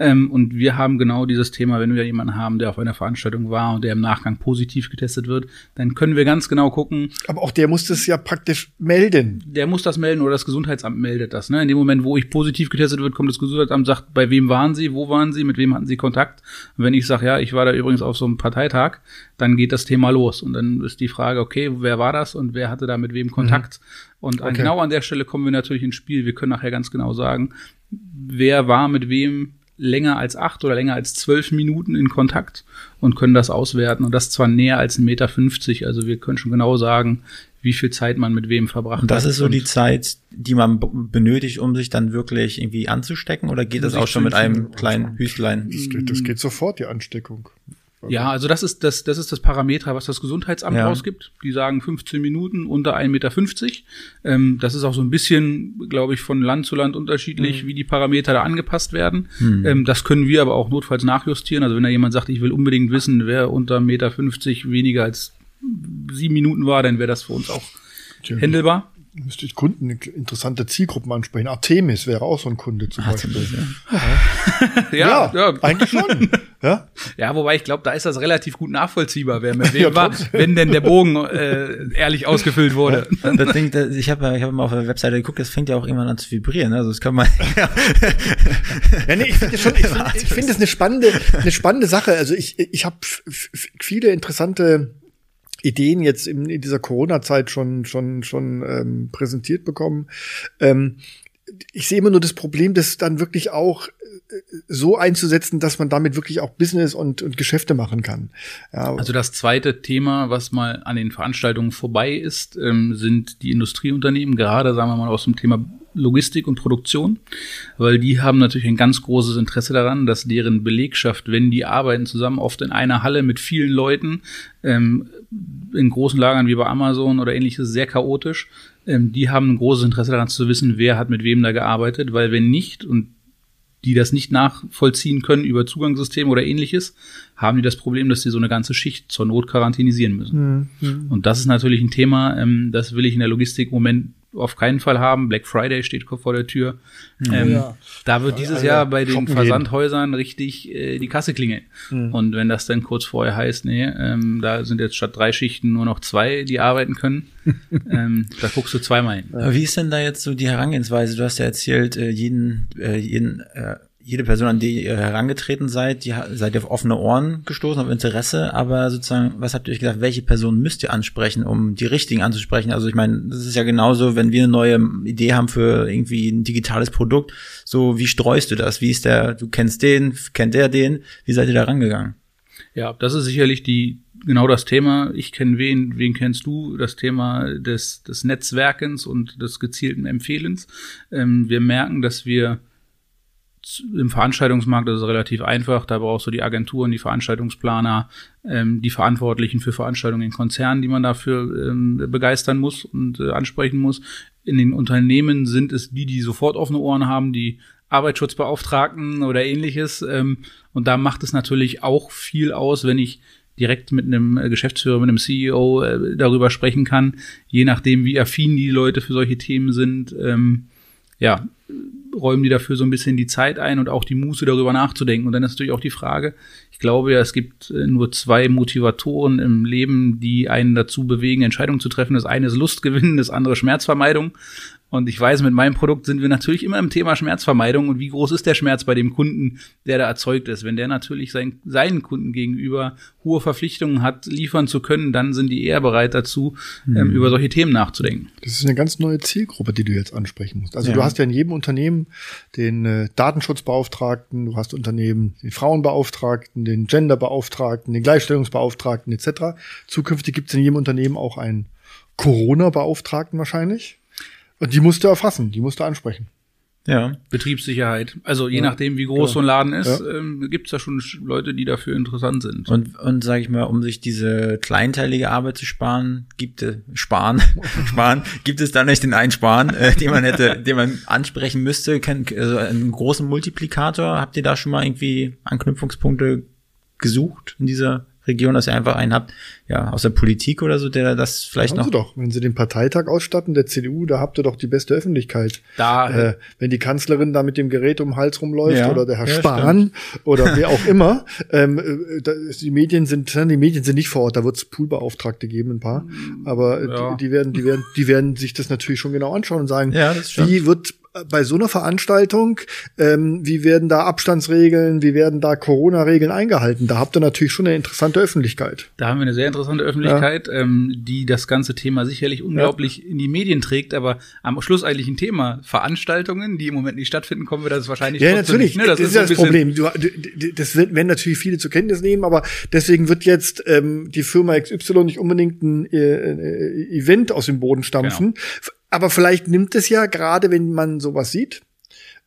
Ähm, und wir haben genau dieses Thema, wenn wir jemanden haben, der auf einer Veranstaltung war und der im Nachgang positiv getestet wird, dann können wir ganz genau gucken. Aber auch der muss das ja praktisch melden. Der muss das melden oder das Gesundheitsamt meldet das. Ne? In dem Moment, wo ich positiv getestet wird, kommt das Gesundheitsamt, sagt, bei wem waren Sie, wo waren Sie, mit wem hatten Sie Kontakt? Und wenn ich sage, ja, ich war da übrigens auf so einem Parteitag, dann geht das Thema los. Und dann ist die Frage, okay, wer war das und wer hatte da mit wem Kontakt? Mhm. Und okay. genau an der Stelle kommen wir natürlich ins Spiel. Wir können nachher ganz genau sagen, wer war mit wem länger als acht oder länger als zwölf Minuten in Kontakt und können das auswerten. Und das zwar näher als ein Meter fünfzig. Also wir können schon genau sagen, wie viel Zeit man mit wem verbracht hat. Das ist so die Zeit, die man benötigt, um sich dann wirklich irgendwie anzustecken? Oder geht das auch schon mit einem kleinen Hüstlein? Das geht, das geht sofort, die Ansteckung. Ja, also das ist das, das ist das Parameter, was das Gesundheitsamt ja. ausgibt. Die sagen 15 Minuten unter 1,50 Meter. Ähm, das ist auch so ein bisschen, glaube ich, von Land zu Land unterschiedlich, mhm. wie die Parameter da angepasst werden. Mhm. Ähm, das können wir aber auch notfalls nachjustieren. Also wenn da jemand sagt, ich will unbedingt wissen, wer unter 1,50 Meter weniger als sieben Minuten war, dann wäre das für uns auch händelbar. Müsste ich Kunden interessante Zielgruppen ansprechen. Artemis wäre auch so ein Kunde zum Artemis, Beispiel. Ja, ja, ja, eigentlich schon. ja? ja, wobei ich glaube, da ist das relativ gut nachvollziehbar, wer mit wem ja, war, wenn denn der Bogen äh, ehrlich ausgefüllt wurde. das Ding, das, ich habe ich hab mal auf der Webseite geguckt, das fängt ja auch irgendwann an zu vibrieren. Also das kann man. ja, nee, ich finde schon, ich finde find das eine spannende, eine spannende Sache. Also ich, ich habe viele interessante Ideen jetzt in, in dieser Corona-Zeit schon schon schon ähm, präsentiert bekommen. Ähm, ich sehe immer nur das Problem, dass dann wirklich auch so einzusetzen, dass man damit wirklich auch Business und, und Geschäfte machen kann. Ja. Also das zweite Thema, was mal an den Veranstaltungen vorbei ist, ähm, sind die Industrieunternehmen, gerade sagen wir mal aus dem Thema Logistik und Produktion, weil die haben natürlich ein ganz großes Interesse daran, dass deren Belegschaft, wenn die arbeiten zusammen, oft in einer Halle mit vielen Leuten, ähm, in großen Lagern wie bei Amazon oder ähnliches, sehr chaotisch, ähm, die haben ein großes Interesse daran zu wissen, wer hat mit wem da gearbeitet, weil wenn nicht, und die das nicht nachvollziehen können über Zugangssysteme oder ähnliches, haben die das Problem, dass sie so eine ganze Schicht zur Not quarantänisieren müssen. Mhm. Und das ist natürlich ein Thema, ähm, das will ich in der Logistik im Moment auf keinen Fall haben. Black Friday steht vor der Tür. Mhm. Ähm, ja. Da wird dieses Jahr bei den Versandhäusern richtig äh, die Kasse klingeln. Mhm. Und wenn das dann kurz vorher heißt, nee, ähm, da sind jetzt statt drei Schichten nur noch zwei, die arbeiten können, ähm, da guckst du zweimal hin. Wie ist denn da jetzt so die Herangehensweise? Du hast ja erzählt, äh, jeden, äh, jeden äh, jede Person, an die ihr herangetreten seid, die seid ihr auf offene Ohren gestoßen, auf Interesse, aber sozusagen, was habt ihr euch gedacht, welche Person müsst ihr ansprechen, um die richtigen anzusprechen? Also ich meine, das ist ja genauso, wenn wir eine neue Idee haben für irgendwie ein digitales Produkt, so wie streust du das? Wie ist der, du kennst den, kennt der den, wie seid ihr da rangegangen? Ja, das ist sicherlich die genau das Thema. Ich kenne wen, wen kennst du? Das Thema des, des Netzwerkens und des gezielten Empfehlens. Ähm, wir merken, dass wir im Veranstaltungsmarkt ist es relativ einfach. Da brauchst du die Agenturen, die Veranstaltungsplaner, ähm, die Verantwortlichen für Veranstaltungen in Konzernen, die man dafür ähm, begeistern muss und äh, ansprechen muss. In den Unternehmen sind es die, die sofort offene Ohren haben, die Arbeitsschutzbeauftragten oder ähnliches. Ähm, und da macht es natürlich auch viel aus, wenn ich direkt mit einem äh, Geschäftsführer, mit einem CEO äh, darüber sprechen kann, je nachdem, wie affin die Leute für solche Themen sind. Ähm, ja, räumen die dafür so ein bisschen die Zeit ein und auch die Muße darüber nachzudenken. Und dann ist natürlich auch die Frage, ich glaube ja, es gibt äh, nur zwei Motivatoren im Leben, die einen dazu bewegen, Entscheidungen zu treffen. Das eine ist Lustgewinnen, das andere Schmerzvermeidung. Und ich weiß, mit meinem Produkt sind wir natürlich immer im Thema Schmerzvermeidung. Und wie groß ist der Schmerz bei dem Kunden, der da erzeugt ist? Wenn der natürlich sein, seinen Kunden gegenüber hohe Verpflichtungen hat, liefern zu können, dann sind die eher bereit dazu, mhm. ähm, über solche Themen nachzudenken. Das ist eine ganz neue Zielgruppe, die du jetzt ansprechen musst. Also ja. du hast ja in jedem Unternehmen den äh, Datenschutzbeauftragten, du hast Unternehmen den Frauenbeauftragten, den Genderbeauftragten, den Gleichstellungsbeauftragten etc. Zukünftig gibt es in jedem Unternehmen auch einen Corona-Beauftragten wahrscheinlich. Und die musst du erfassen, die musst du ansprechen. Ja. Betriebssicherheit. Also je ja. nachdem, wie groß ja. so ein Laden ist, ja. ähm, gibt es da schon Leute, die dafür interessant sind. Und, und sage ich mal, um sich diese kleinteilige Arbeit zu sparen, gibt es sparen, sparen, gibt es da nicht den einen Sparen, äh, den man hätte, den man ansprechen müsste? Kann, also einen großen Multiplikator, habt ihr da schon mal irgendwie Anknüpfungspunkte gesucht in dieser Region, dass ihr einfach einen habt, ja, aus der Politik oder so, der das vielleicht noch. Sie doch, wenn Sie den Parteitag ausstatten der CDU, da habt ihr doch die beste Öffentlichkeit. Da, äh, wenn die Kanzlerin da mit dem Gerät um den Hals rumläuft ja, oder der Herr ja, Spahn stimmt. oder wer auch immer, ähm, äh, da, die Medien sind, die Medien sind nicht vor Ort, da wird es Poolbeauftragte geben, ein paar, aber ja. die, die werden, die werden, die werden sich das natürlich schon genau anschauen und sagen, ja, das wie wird bei so einer Veranstaltung, ähm, wie werden da Abstandsregeln, wie werden da Corona-Regeln eingehalten? Da habt ihr natürlich schon eine interessante Öffentlichkeit. Da haben wir eine sehr interessante Öffentlichkeit, ja. ähm, die das ganze Thema sicherlich unglaublich ja. in die Medien trägt, aber am Schluss eigentlich ein Thema. Veranstaltungen, die im Moment nicht stattfinden, kommen wir das wahrscheinlich Ja, natürlich. Nicht, ne? das, das, ist ja das Problem. Du, das werden natürlich viele zur Kenntnis nehmen, aber deswegen wird jetzt ähm, die Firma XY nicht unbedingt ein äh, äh, Event aus dem Boden stampfen. Genau aber vielleicht nimmt es ja, gerade wenn man sowas sieht,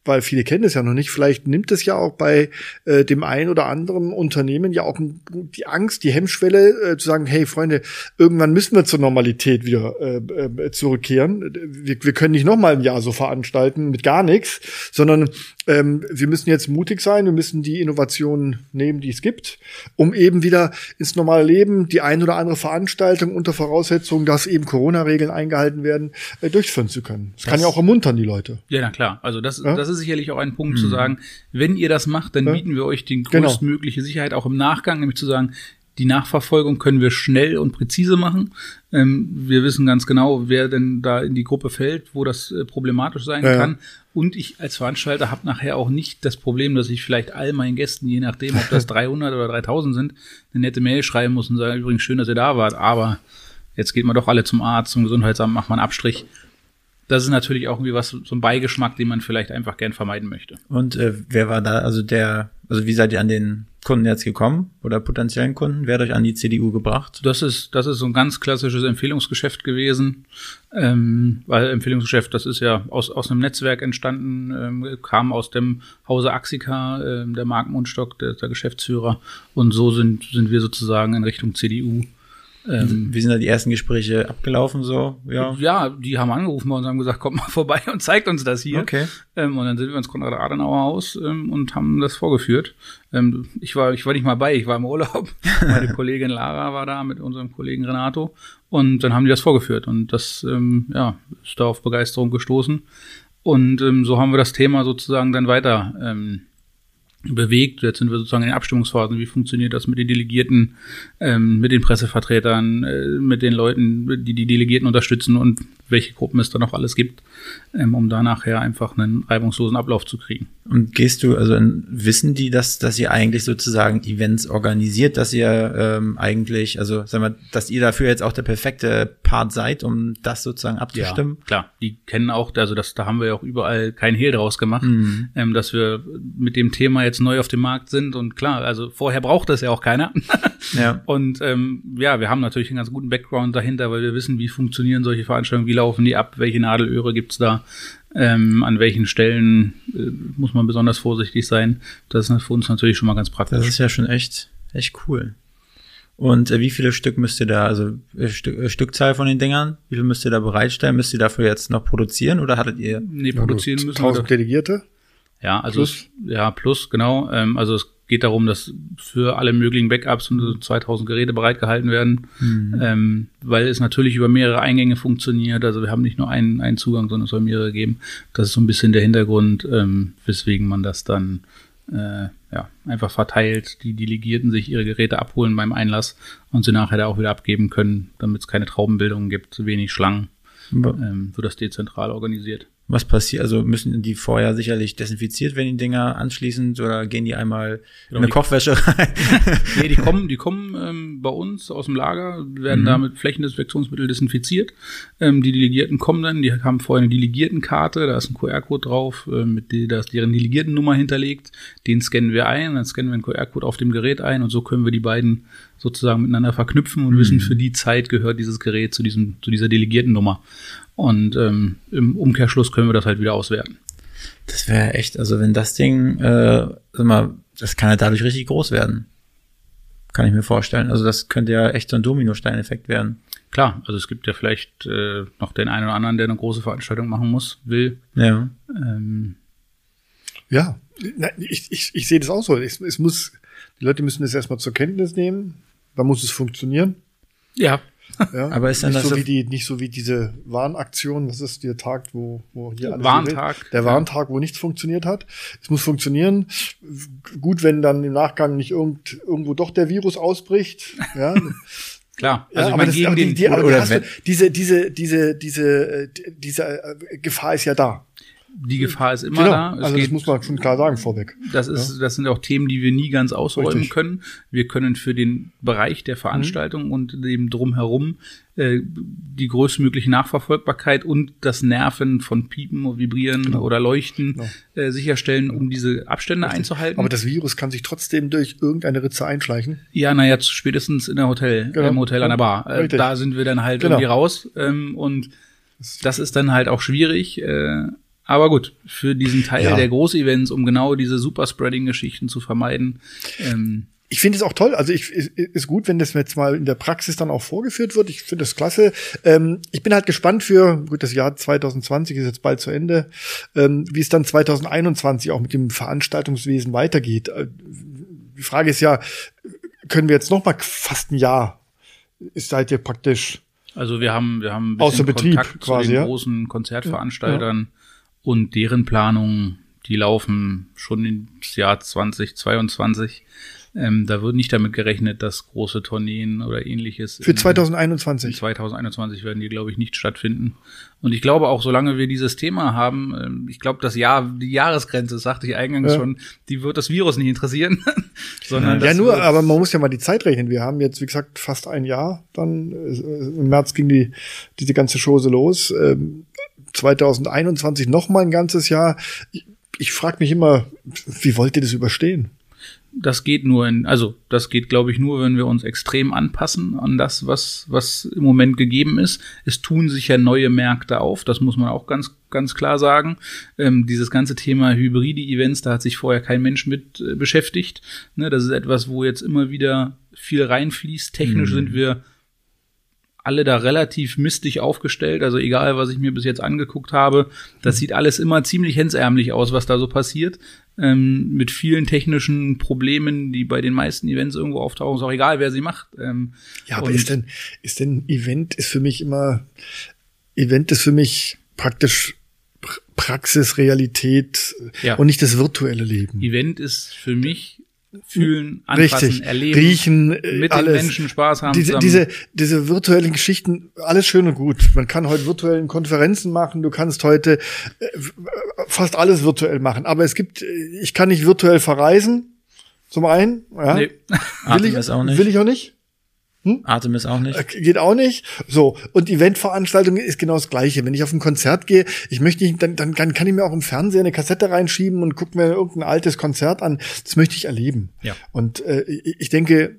weil viele kennen es ja noch nicht, vielleicht nimmt es ja auch bei äh, dem einen oder anderen Unternehmen ja auch die Angst, die Hemmschwelle äh, zu sagen, hey Freunde, irgendwann müssen wir zur Normalität wieder äh, äh, zurückkehren. Wir, wir können nicht noch mal ein Jahr so veranstalten mit gar nichts, sondern ähm, wir müssen jetzt mutig sein, wir müssen die Innovationen nehmen, die es gibt, um eben wieder ins normale Leben die ein oder andere Veranstaltung unter Voraussetzung, dass eben Corona-Regeln eingehalten werden, äh, durchführen zu können. Das, das, kann ja auch ermuntern, die Leute. Ja, na klar. Also das, ja? das ist sicherlich auch ein Punkt mhm. zu sagen, wenn ihr das macht, dann ja? bieten wir euch die genau. größtmögliche genau. Sicherheit auch im Nachgang, nämlich zu sagen, die Nachverfolgung können wir schnell und präzise machen. Ähm, wir wissen ganz genau, wer denn da in die Gruppe fällt, wo das äh, problematisch sein ja, kann. Und ich als Veranstalter habe nachher auch nicht das Problem, dass ich vielleicht all meinen Gästen, je nachdem, ob das 300 oder 3000 sind, eine nette Mail schreiben muss und sagen, übrigens schön, dass ihr da wart, aber jetzt geht man doch alle zum Arzt, zum Gesundheitsamt, macht man einen Abstrich. das ist natürlich auch irgendwie was, so ein Beigeschmack, den man vielleicht einfach gern vermeiden möchte. Und äh, wer war da, also der, also wie seid ihr an den Kunden jetzt gekommen oder potenziellen Kunden? Wer hat euch an die CDU gebracht? Das ist, das ist so ein ganz klassisches Empfehlungsgeschäft gewesen, ähm, weil Empfehlungsgeschäft, das ist ja aus, aus einem Netzwerk entstanden, ähm, kam aus dem Hause Axica, ähm, der Mark Mundstock, der, der Geschäftsführer, und so sind, sind wir sozusagen in Richtung CDU ähm, Wie sind da die ersten Gespräche abgelaufen so? Ja, ja die haben angerufen und haben gesagt, kommt mal vorbei und zeigt uns das hier. Okay. Ähm, und dann sind wir ins Konrad-Adenauer-Haus ähm, und haben das vorgeführt. Ähm, ich, war, ich war nicht mal bei, ich war im Urlaub. Meine Kollegin Lara war da mit unserem Kollegen Renato. Und dann haben die das vorgeführt. Und das ähm, ja, ist da auf Begeisterung gestoßen. Und ähm, so haben wir das Thema sozusagen dann weiter bewegt. Jetzt sind wir sozusagen in den Abstimmungsphasen. Wie funktioniert das mit den Delegierten, ähm, mit den Pressevertretern, äh, mit den Leuten, die die Delegierten unterstützen und welche Gruppen es da noch alles gibt, ähm, um da nachher einfach einen reibungslosen Ablauf zu kriegen. Und gehst du, also wissen die, dass, dass ihr eigentlich sozusagen Events organisiert, dass ihr ähm, eigentlich, also sagen wir, dass ihr dafür jetzt auch der perfekte Part seid, um das sozusagen abzustimmen? Ja, klar, die kennen auch, also das, da haben wir ja auch überall kein Hehl draus gemacht, mhm. ähm, dass wir mit dem Thema jetzt neu auf dem Markt sind und klar, also vorher braucht das ja auch keiner. ja. Und ähm, ja, wir haben natürlich einen ganz guten Background dahinter, weil wir wissen, wie funktionieren solche Veranstaltungen, wie laufen die ab, welche Nadelöhre gibt's da ähm, an welchen Stellen äh, muss man besonders vorsichtig sein. Das ist für uns natürlich schon mal ganz praktisch. Das ist ja schon echt, echt cool. Und äh, wie viele Stück müsst ihr da, also äh, Stück, äh, Stückzahl von den Dingern, wie viel müsst ihr da bereitstellen? Müsst ihr dafür jetzt noch produzieren oder hattet ihr? Nee, produzieren müssen wir. 1000 Delegierte? Ja, also plus. Ja, plus, genau. Ähm, also es geht darum, dass für alle möglichen Backups 2000 Geräte bereitgehalten werden, mhm. ähm, weil es natürlich über mehrere Eingänge funktioniert. Also wir haben nicht nur einen, einen Zugang, sondern es soll mehrere geben. Das ist so ein bisschen der Hintergrund, ähm, weswegen man das dann äh, ja, einfach verteilt, die Delegierten sich ihre Geräte abholen beim Einlass und sie nachher da auch wieder abgeben können, damit es keine Traubenbildung gibt, wenig Schlangen. Ähm, wird das dezentral organisiert was passiert? Also müssen die vorher sicherlich desinfiziert werden, die Dinger anschließend, oder gehen die einmal genau, in eine Kochwäsche rein? nee, die kommen, die kommen ähm, bei uns aus dem Lager, werden mhm. da mit Flächendesinfektionsmittel desinfiziert. Ähm, die Delegierten kommen dann, die haben vorher eine Delegiertenkarte, da ist ein QR-Code drauf, äh, mit die, da ist deren Delegiertennummer hinterlegt. Den scannen wir ein, dann scannen wir einen QR-Code auf dem Gerät ein und so können wir die beiden sozusagen miteinander verknüpfen und mhm. wissen, für die Zeit gehört dieses Gerät zu diesem, zu dieser Delegiertennummer. Und ähm, im Umkehrschluss können wir das halt wieder auswerten. Das wäre echt, also wenn das Ding, äh, sag mal, das kann ja dadurch richtig groß werden. Kann ich mir vorstellen. Also das könnte ja echt so ein Dominosteineffekt werden. Klar, also es gibt ja vielleicht äh, noch den einen oder anderen, der eine große Veranstaltung machen muss, will. Ja. Ähm, ja, ich, ich, ich sehe das auch so. Es, es muss, die Leute müssen das erstmal zur Kenntnis nehmen. Da muss es funktionieren. Ja. Ja, aber ist dann nicht das so wie die, nicht so wie diese Warnaktion, das ist der Tag, wo, wo hier alles Warntag. Der Warntag, wo nichts funktioniert hat. Es muss funktionieren. Gut, wenn dann im Nachgang nicht irgend, irgendwo doch der Virus ausbricht. Ja. Klar, also ja, ich meine, gegen den, die, oder, oder diese, diese, diese, diese, diese äh, Gefahr ist ja da die Gefahr ist immer genau. da. Es also geht, das muss man schon klar sagen vorweg. Das ist, ja. das sind auch Themen, die wir nie ganz ausräumen Richtig. können. Wir können für den Bereich der Veranstaltung mhm. und dem drumherum äh, die größtmögliche Nachverfolgbarkeit und das Nerven von Piepen und Vibrieren genau. oder Leuchten genau. äh, sicherstellen, um diese Abstände Richtig. einzuhalten. Aber das Virus kann sich trotzdem durch irgendeine Ritze einschleichen. Ja, naja, spätestens in der Hotel, genau. im Hotel an der Bar. Äh, da sind wir dann halt genau. irgendwie raus ähm, und das ist dann halt auch schwierig. Äh, aber gut, für diesen Teil ja. der Großevents, um genau diese Superspreading-Geschichten zu vermeiden. Ähm, ich finde es auch toll. Also ich ist gut, wenn das jetzt mal in der Praxis dann auch vorgeführt wird. Ich finde das klasse. Ähm, ich bin halt gespannt für gut das Jahr 2020 ist jetzt bald zu Ende, ähm, wie es dann 2021 auch mit dem Veranstaltungswesen weitergeht. Äh, die Frage ist ja, können wir jetzt noch mal fast ein Jahr? Ist seid ihr praktisch? Also wir haben wir haben ein bisschen Betrieb Kontakt quasi, zu den ja? großen Konzertveranstaltern. Ja und deren Planungen, die laufen schon ins Jahr 2022. Ähm, da wird nicht damit gerechnet, dass große Tourneen oder ähnliches. Für 2021. 2021 werden die, glaube ich, nicht stattfinden. Und ich glaube auch, solange wir dieses Thema haben, ähm, ich glaube, das Jahr, die Jahresgrenze, sagte ich eingangs ja. schon, die wird das Virus nicht interessieren. sondern ja, nur, aber man muss ja mal die Zeit rechnen. Wir haben jetzt, wie gesagt, fast ein Jahr. Dann äh, im März ging die diese ganze Chose los. Ähm, 2021 noch mal ein ganzes Jahr. Ich, ich frage mich immer, wie wollt ihr das überstehen? das geht nur in, also das geht, glaube ich, nur, wenn wir uns extrem anpassen an das, was, was im Moment gegeben ist. Es tun sich ja neue Märkte auf, das muss man auch ganz, ganz klar sagen. Ähm, dieses ganze Thema hybride Events, da hat sich vorher kein Mensch mit äh, beschäftigt. Ne, das ist etwas, wo jetzt immer wieder viel reinfließt. Technisch mhm. sind wir alle da relativ mistig aufgestellt. Also egal, was ich mir bis jetzt angeguckt habe, das sieht alles immer ziemlich hemsärmlich aus, was da so passiert. Ähm, mit vielen technischen Problemen, die bei den meisten Events irgendwo auftauchen. Ist auch egal, wer sie macht. Ähm, ja, aber ist denn, ist denn Event ist für mich immer, Event ist für mich praktisch Praxis, Realität ja. und nicht das virtuelle Leben. Event ist für mich fühlen, anfassen, Richtig. erleben, riechen, mit alles. den Menschen Spaß haben. Diese, diese, diese virtuellen Geschichten, alles schön und gut. Man kann heute virtuellen Konferenzen machen, du kannst heute äh, fast alles virtuell machen. Aber es gibt, ich kann nicht virtuell verreisen, zum einen. Ja. Nee. Will, ich, will ich auch nicht. Hm? Artemis auch nicht. Äh, geht auch nicht. So. Und Eventveranstaltung ist genau das Gleiche. Wenn ich auf ein Konzert gehe, ich möchte nicht, dann, dann, dann kann ich mir auch im Fernseher eine Kassette reinschieben und gucke mir irgendein altes Konzert an. Das möchte ich erleben. Ja. Und äh, ich denke,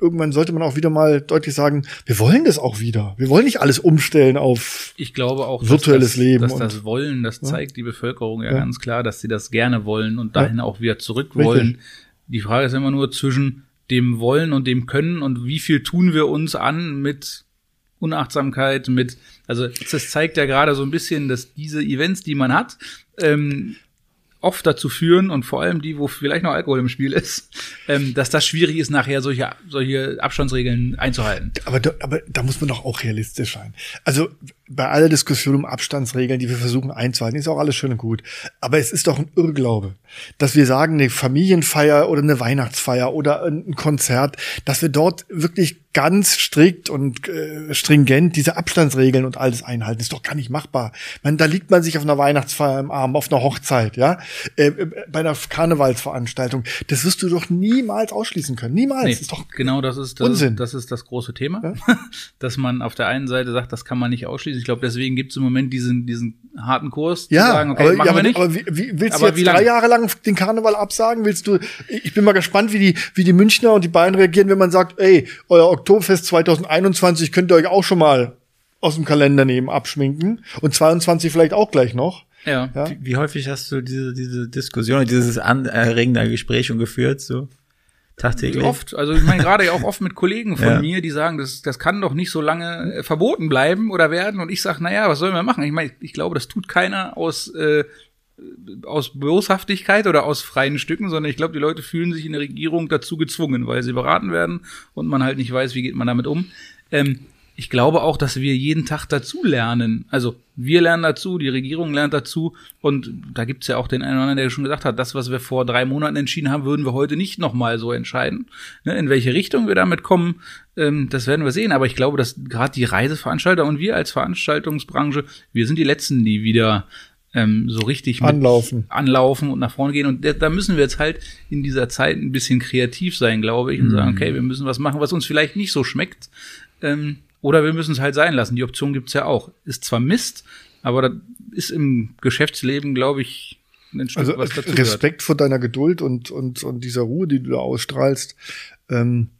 irgendwann sollte man auch wieder mal deutlich sagen, wir wollen das auch wieder. Wir wollen nicht alles umstellen auf ich glaube auch, virtuelles dass das, Leben. Dass das Wollen, das zeigt die Bevölkerung ja, ja, ganz klar, dass sie das gerne wollen und dahin ja. auch wieder zurück wollen. Richtig. Die Frage ist immer nur zwischen dem Wollen und dem Können und wie viel tun wir uns an mit Unachtsamkeit, mit, also das zeigt ja gerade so ein bisschen, dass diese Events, die man hat, ähm, oft dazu führen und vor allem die, wo vielleicht noch Alkohol im Spiel ist, ähm, dass das schwierig ist, nachher solche, solche Abstandsregeln einzuhalten. Aber da, aber da muss man doch auch realistisch sein. Also bei aller Diskussion um Abstandsregeln, die wir versuchen einzuhalten, ist auch alles schön und gut. Aber es ist doch ein Irrglaube, dass wir sagen, eine Familienfeier oder eine Weihnachtsfeier oder ein Konzert, dass wir dort wirklich ganz strikt und äh, stringent diese Abstandsregeln und alles einhalten. Ist doch gar nicht machbar. Man, da liegt man sich auf einer Weihnachtsfeier im Arm, auf einer Hochzeit, ja, äh, äh bei einer Karnevalsveranstaltung. Das wirst du doch niemals ausschließen können. Niemals. Nee, ist doch genau das ist das, Unsinn. das ist das große Thema, ja? dass man auf der einen Seite sagt, das kann man nicht ausschließen ich glaube, deswegen gibt es im Moment diesen, diesen harten Kurs, ja, zu sagen, okay, aber, machen ja, wir nicht. Aber wie, wie, willst aber du jetzt drei Jahre lang den Karneval absagen? Willst du, ich bin mal gespannt, wie die, wie die Münchner und die Bayern reagieren, wenn man sagt, ey, euer Oktoberfest 2021 könnt ihr euch auch schon mal aus dem Kalender nehmen, abschminken. Und 22 vielleicht auch gleich noch. Ja. ja. Wie, wie häufig hast du diese, diese Diskussion, dieses anregende Gespräch schon geführt, so? Tagtäglich. Oft. Also ich meine gerade auch oft mit Kollegen von ja. mir, die sagen, das, das kann doch nicht so lange äh, verboten bleiben oder werden. Und ich sage, naja, was sollen wir machen? Ich meine, ich glaube, das tut keiner aus, äh, aus Boshaftigkeit oder aus freien Stücken, sondern ich glaube, die Leute fühlen sich in der Regierung dazu gezwungen, weil sie beraten werden und man halt nicht weiß, wie geht man damit um. Ähm, ich glaube auch, dass wir jeden Tag dazu lernen. Also wir lernen dazu, die Regierung lernt dazu und da gibt's ja auch den einen oder anderen, der schon gesagt hat, das, was wir vor drei Monaten entschieden haben, würden wir heute nicht nochmal so entscheiden. Ne, in welche Richtung wir damit kommen, ähm, das werden wir sehen. Aber ich glaube, dass gerade die Reiseveranstalter und wir als Veranstaltungsbranche, wir sind die Letzten, die wieder ähm, so richtig anlaufen. anlaufen und nach vorne gehen. Und da müssen wir jetzt halt in dieser Zeit ein bisschen kreativ sein, glaube ich, und mhm. sagen, okay, wir müssen was machen, was uns vielleicht nicht so schmeckt. Ähm, oder wir müssen es halt sein lassen. Die Option gibt's ja auch. Ist zwar Mist, aber das ist im Geschäftsleben, glaube ich, ein Stück, also, was dazu Respekt gehört. vor deiner Geduld und, und, und dieser Ruhe, die du da ausstrahlst. Ähm,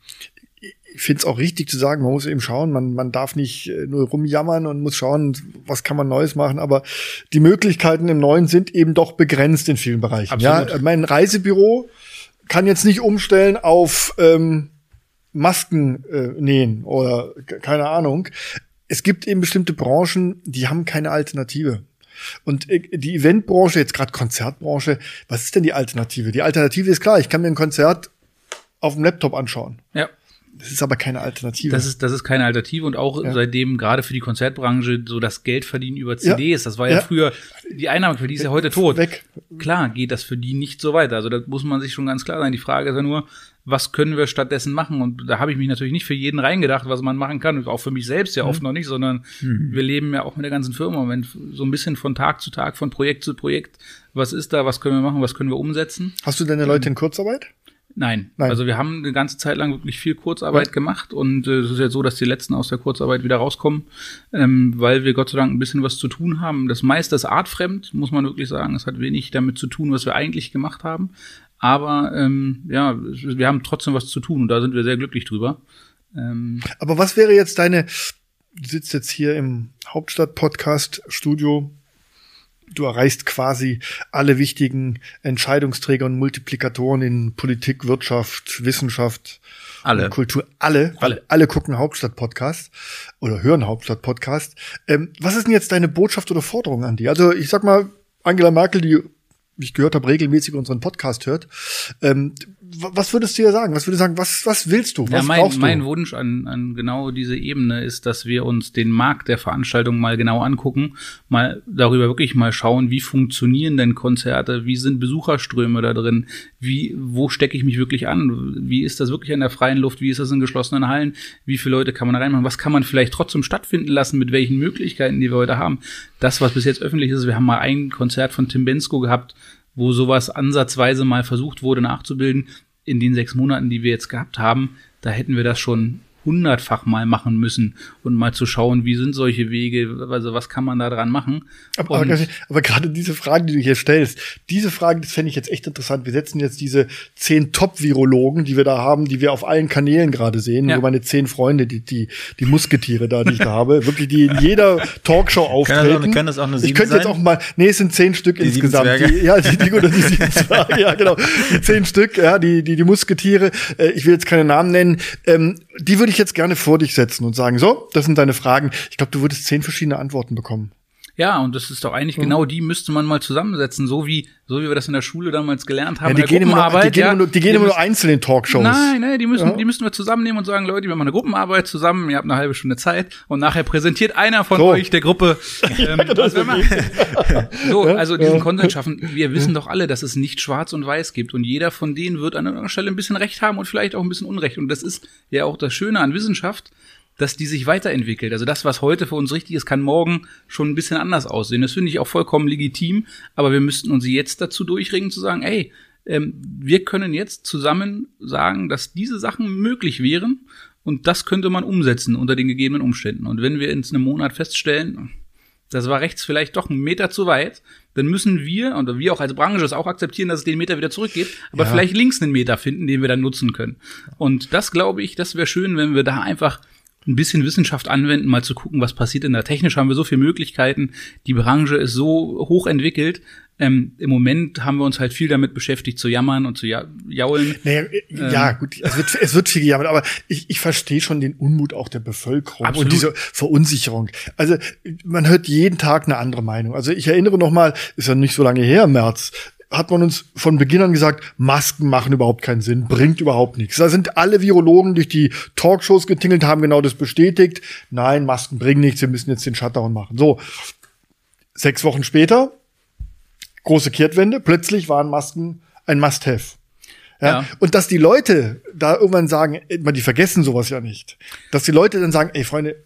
ich finde es auch richtig zu sagen, man muss eben schauen, man, man darf nicht äh, nur rumjammern und muss schauen, was kann man Neues machen, aber die Möglichkeiten im Neuen sind eben doch begrenzt in vielen Bereichen. Absolut. Ja, mein Reisebüro kann jetzt nicht umstellen auf ähm, Masken äh, nähen oder keine Ahnung. Es gibt eben bestimmte Branchen, die haben keine Alternative. Und äh, die Eventbranche, jetzt gerade Konzertbranche, was ist denn die Alternative? Die Alternative ist klar, ich kann mir ein Konzert auf dem Laptop anschauen. Ja. Das ist aber keine Alternative. Das ist, das ist keine Alternative und auch ja. seitdem gerade für die Konzertbranche so das Geld verdienen über CDs, ja. das war ja, ja, früher, die Einnahme für die ist ja heute tot. Weg. Klar geht das für die nicht so weiter. Also da muss man sich schon ganz klar sein. Die Frage ist ja nur, was können wir stattdessen machen? Und da habe ich mich natürlich nicht für jeden reingedacht, was man machen kann. Auch für mich selbst ja mhm. oft noch nicht, sondern mhm. wir leben ja auch mit der ganzen Firma. Wenn so ein bisschen von Tag zu Tag, von Projekt zu Projekt, was ist da, was können wir machen, was können wir umsetzen? Hast du deine Leute in Kurzarbeit? Nein. Nein. Also wir haben eine ganze Zeit lang wirklich viel Kurzarbeit Ja. gemacht und äh, es ist ja so, dass die letzten aus der Kurzarbeit wieder rauskommen, ähm, weil wir Gott sei Dank ein bisschen was zu tun haben. Das meiste ist artfremd, muss man wirklich sagen. Es hat wenig damit zu tun, was wir eigentlich gemacht haben. Aber ähm, ja, wir haben trotzdem was zu tun und da sind wir sehr glücklich drüber. Ähm, Aber was wäre jetzt deine, du sitzt jetzt hier im Hauptstadt-Podcast-Studio, du erreichst quasi alle wichtigen Entscheidungsträger und Multiplikatoren in Politik, Wirtschaft, Wissenschaft, Alle. Kultur. Alle, alle, Alle. alle gucken Hauptstadt-Podcast oder hören Hauptstadt-Podcast. Ähm, was ist denn jetzt deine Botschaft oder Forderung an die? Also ich sag mal, Angela Merkel, die ich gehört habe, regelmäßig unseren Podcast hört. Ähm, was würdest du ihr sagen? Was würdest du sagen? Was, was willst du? Was ja, mein, brauchst du? mein Wunsch an, an genau diese Ebene ist, dass wir uns den Markt der Veranstaltung mal genau angucken, mal darüber wirklich mal schauen, wie funktionieren denn Konzerte, wie sind Besucherströme da drin, wie, wo stecke ich mich wirklich an, wie ist das wirklich in der freien Luft, wie ist das in geschlossenen Hallen, wie viele Leute kann man da reinmachen, was kann man vielleicht trotzdem stattfinden lassen, mit welchen Möglichkeiten, die wir heute haben. Das, was bis jetzt öffentlich ist, wir haben mal ein Konzert von Tim Bensko gehabt, wo sowas ansatzweise mal versucht wurde nachzubilden. In den sechs Monaten, die wir jetzt gehabt haben, da hätten wir das schon hundertfach mal machen müssen und mal zu schauen, wie sind solche Wege, also was kann man da dran machen. Aber, aber, aber gerade diese Fragen, die du hier stellst, diese Fragen, das fände ich jetzt echt interessant. Wir setzen jetzt diese zehn Top-Virologen, die wir da haben, die wir auf allen Kanälen gerade sehen, Ja. nur meine zehn Freunde, die, die, die Musketiere da, die ich da habe, wirklich, die in jeder Talkshow auftreten. das- können das auch nur ich könnte jetzt sein? auch mal, nee, es sind zehn Stück Die insgesamt. Die, ja, die, die, oder die sieben Zwerge, ja, genau. Die zehn Stück, ja, die, die, die Musketiere. Äh, ich will jetzt keine Namen nennen. Ähm, die würde ich jetzt gerne vor dich setzen und sagen, so, das sind deine Fragen. Ich glaube, du würdest zehn verschiedene Antworten bekommen. Ja, und das ist doch eigentlich Mhm. genau die müsste man mal zusammensetzen, so wie so wie wir das in der Schule damals gelernt haben. Ja, die, gehen immer nur, die gehen ja. immer nur, die gehen immer nur einzeln in Talkshows. Nein, nein, die müssen, Ja. die müssen wir zusammennehmen und sagen, Leute, wir machen eine Gruppenarbeit zusammen, ihr habt eine halbe Stunde Zeit und nachher präsentiert einer von So. euch der Gruppe, ähm, was wir machen. So, also diesen. Content schaffen. Wir wissen doch alle, dass es nicht schwarz und weiß gibt und jeder von denen wird an einer Stelle ein bisschen Recht haben und vielleicht auch ein bisschen Unrecht. Und das ist ja auch das Schöne an Wissenschaft, dass die sich weiterentwickelt. Also das, was heute für uns richtig ist, kann morgen schon ein bisschen anders aussehen. Das finde ich auch vollkommen legitim, aber wir müssten uns jetzt dazu durchringen zu sagen, ey, ähm, wir können jetzt zusammen sagen, dass diese Sachen möglich wären und das könnte man umsetzen unter den gegebenen Umständen. Und wenn wir in einem Monat feststellen, das war rechts vielleicht doch einen Meter zu weit, dann müssen wir, und wir auch als Branche es auch akzeptieren, dass es den Meter wieder zurückgeht, aber Ja. vielleicht links einen Meter finden, den wir dann nutzen können. Und das glaube ich, das wäre schön, wenn wir da einfach ein bisschen Wissenschaft anwenden, mal zu gucken, was passiert denn da. Technisch haben wir so viele Möglichkeiten, die Branche ist so hoch entwickelt. Ähm, Im Moment haben wir uns halt viel damit beschäftigt, zu jammern und zu ja jaulen. Naja, äh, ja, gut, es wird, es wird viel gejammert, aber ich, ich verstehe schon den Unmut auch der Bevölkerung Absolut. und diese Verunsicherung. Also man hört jeden Tag eine andere Meinung. Also ich erinnere noch mal, ist ja nicht so lange her, März, hat man uns von Beginn an gesagt, Masken machen überhaupt keinen Sinn, bringt überhaupt nichts. Da sind alle Virologen durch die Talkshows getingelt, haben genau das bestätigt. Nein, Masken bringen nichts, wir müssen jetzt den Shutdown machen. So, sechs Wochen später, große Kehrtwende, plötzlich waren Masken ein Must-Have. Ja, Ja. Und dass die Leute da irgendwann sagen, man, die vergessen sowas ja nicht. Dass die Leute dann sagen, ey Freunde,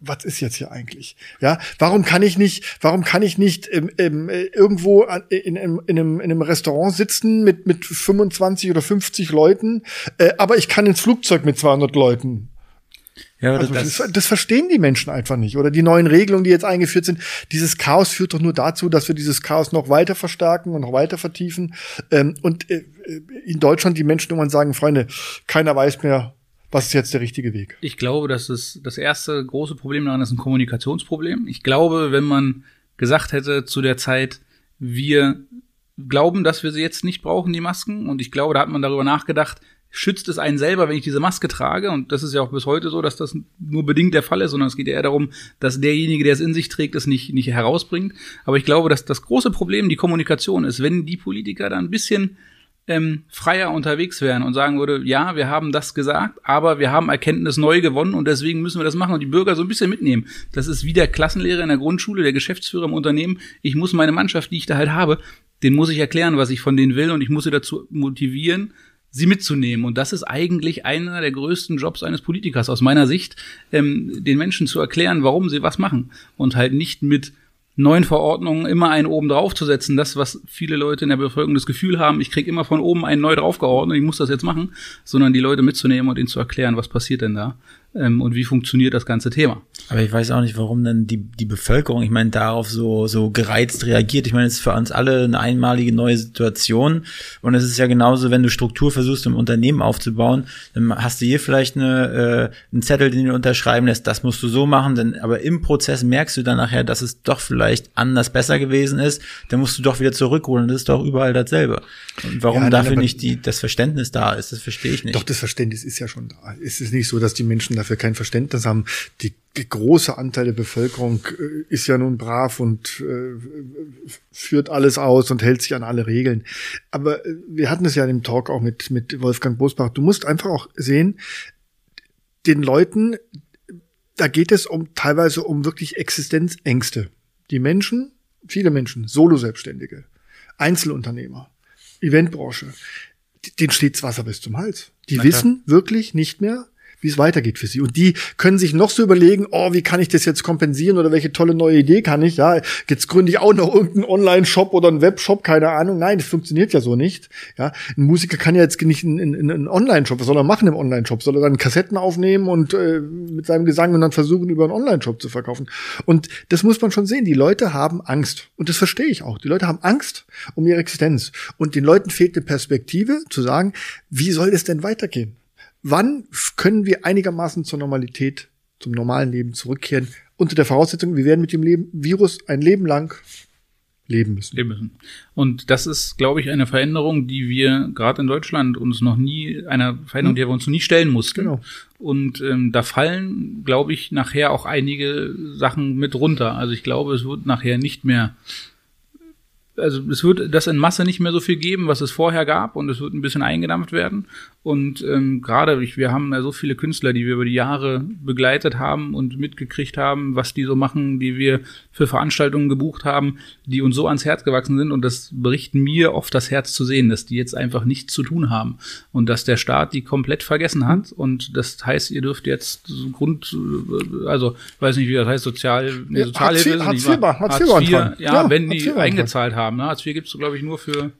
was ist jetzt hier eigentlich? Ja, warum kann ich nicht, warum kann ich nicht ähm, ähm, äh, irgendwo in, in, in, einem, in einem Restaurant sitzen mit, mit 25 oder 50 Leuten, äh, aber ich kann ins Flugzeug mit 200 Leuten? Ja, Also das, das verstehen die Menschen einfach nicht. Oder die neuen Regelungen, die jetzt eingeführt sind. Dieses Chaos führt doch nur dazu, dass wir dieses Chaos noch weiter verstärken und noch weiter vertiefen. Ähm, und äh, in Deutschland die Menschen irgendwann sagen, Freunde, keiner weiß mehr, was ist jetzt der richtige Weg. Ich glaube, dass es das erste große Problem daran ist ein Kommunikationsproblem. Ich glaube, wenn man gesagt hätte zu der Zeit, wir glauben, dass wir sie jetzt nicht brauchen, die Masken, und ich glaube, da hat man darüber nachgedacht, schützt es einen selber, wenn ich diese Maske trage? Und das ist ja auch bis heute so, dass das nur bedingt der Fall ist, sondern es geht eher darum, dass derjenige, der es in sich trägt, es nicht, nicht herausbringt. Aber ich glaube, dass das große Problem die Kommunikation ist, wenn die Politiker da ein bisschen ähm, freier unterwegs wären und sagen würde, ja, wir haben das gesagt, aber wir haben Erkenntnis neu gewonnen und deswegen müssen wir das machen und die Bürger so ein bisschen mitnehmen. Das ist wie der Klassenlehrer in der Grundschule, der Geschäftsführer im Unternehmen. Ich muss meine Mannschaft, die ich da halt habe, den muss ich erklären, was ich von denen will und ich muss sie dazu motivieren, sie mitzunehmen. Und das ist eigentlich einer der größten Jobs eines Politikers aus meiner Sicht, ähm, den Menschen zu erklären, warum sie was machen und halt nicht mit neuen Verordnungen immer einen oben draufzusetzen, das, was viele Leute in der Bevölkerung das Gefühl haben, ich kriege immer von oben einen neu draufgeordnet, ich muss das jetzt machen, sondern die Leute mitzunehmen und ihnen zu erklären, was passiert denn da ähm, und wie funktioniert das ganze Thema. Aber ich weiß auch nicht, warum dann die, die Bevölkerung, ich meine, darauf so, so gereizt reagiert. Ich meine, es ist für uns alle eine einmalige neue Situation. Und es ist ja genauso, wenn du Struktur versuchst, ein Unternehmen aufzubauen, dann hast du hier vielleicht eine, äh, einen Zettel, den du unterschreiben lässt, das musst du so machen, denn, aber im Prozess merkst du dann nachher, dass es doch vielleicht anders besser gewesen ist, dann musst du doch wieder zurückholen. Das ist doch überall dasselbe. Und warum ja, nein, dafür nicht die, das Verständnis da ist, das verstehe ich nicht. Doch, das Verständnis ist ja schon da. Es ist nicht so, dass die Menschen dafür kein Verständnis haben. Die große Anteil der Bevölkerung äh, ist ja nun brav und äh, führt alles aus und hält sich an alle Regeln. Aber äh, wir hatten es ja im Talk auch mit, mit Wolfgang Bosbach. Du musst einfach auch sehen, den Leuten, da geht es um teilweise um wirklich Existenzängste. Die Menschen, viele Menschen, Solo-Selbstständige, Einzelunternehmer, Eventbranche, denen steht's Wasser bis zum Hals. Die wissen wirklich nicht mehr, wie es weitergeht für sie. Und die können sich noch so überlegen, oh, wie kann ich das jetzt kompensieren oder welche tolle neue Idee kann ich? Ja, jetzt gründe ich auch noch irgendeinen Online-Shop oder einen Webshop, keine Ahnung. Nein, das funktioniert ja so nicht. Ja, ein Musiker kann ja jetzt nicht einen, einen, einen Online-Shop, was soll er machen im Online-Shop? Soll er dann Kassetten aufnehmen und äh, mit seinem Gesang und dann versuchen, über einen Online-Shop zu verkaufen? Und das muss man schon sehen. Die Leute haben Angst. Und das verstehe ich auch. Die Leute haben Angst um ihre Existenz. Und den Leuten fehlt eine Perspektive zu sagen, wie soll das denn weitergehen? Wann können wir einigermaßen zur Normalität, zum normalen Leben zurückkehren? Unter der Voraussetzung, wir werden mit dem Leben, Virus ein Leben lang leben müssen. Leben müssen. Und das ist, glaube ich, eine Veränderung, die wir gerade in Deutschland uns noch nie, eine Veränderung, hm. die wir uns noch nie stellen mussten. Genau. Und ähm, da fallen, glaube ich, nachher auch einige Sachen mit runter. Also ich glaube, es wird nachher nicht mehr also es wird das in Masse nicht mehr so viel geben, was es vorher gab, und es wird ein bisschen eingedampft werden. Und ähm, gerade, wir haben ja so viele Künstler, die wir über die Jahre begleitet haben und mitgekriegt haben, was die so machen, die wir für Veranstaltungen gebucht haben, die uns so ans Herz gewachsen sind. Und das berichten mir oft das Herz zu sehen, dass die jetzt einfach nichts zu tun haben und dass der Staat die komplett vergessen hat. Und das heißt, ihr dürft jetzt Grund, also weiß nicht, wie das heißt, Sozial, nee, Sozialhilfe, Hartz IV, Hartz IV, Hartz IV, ja, ja, wenn die eingezahlt haben. Ne? Hartz IV gibt's, glaube ich, nur für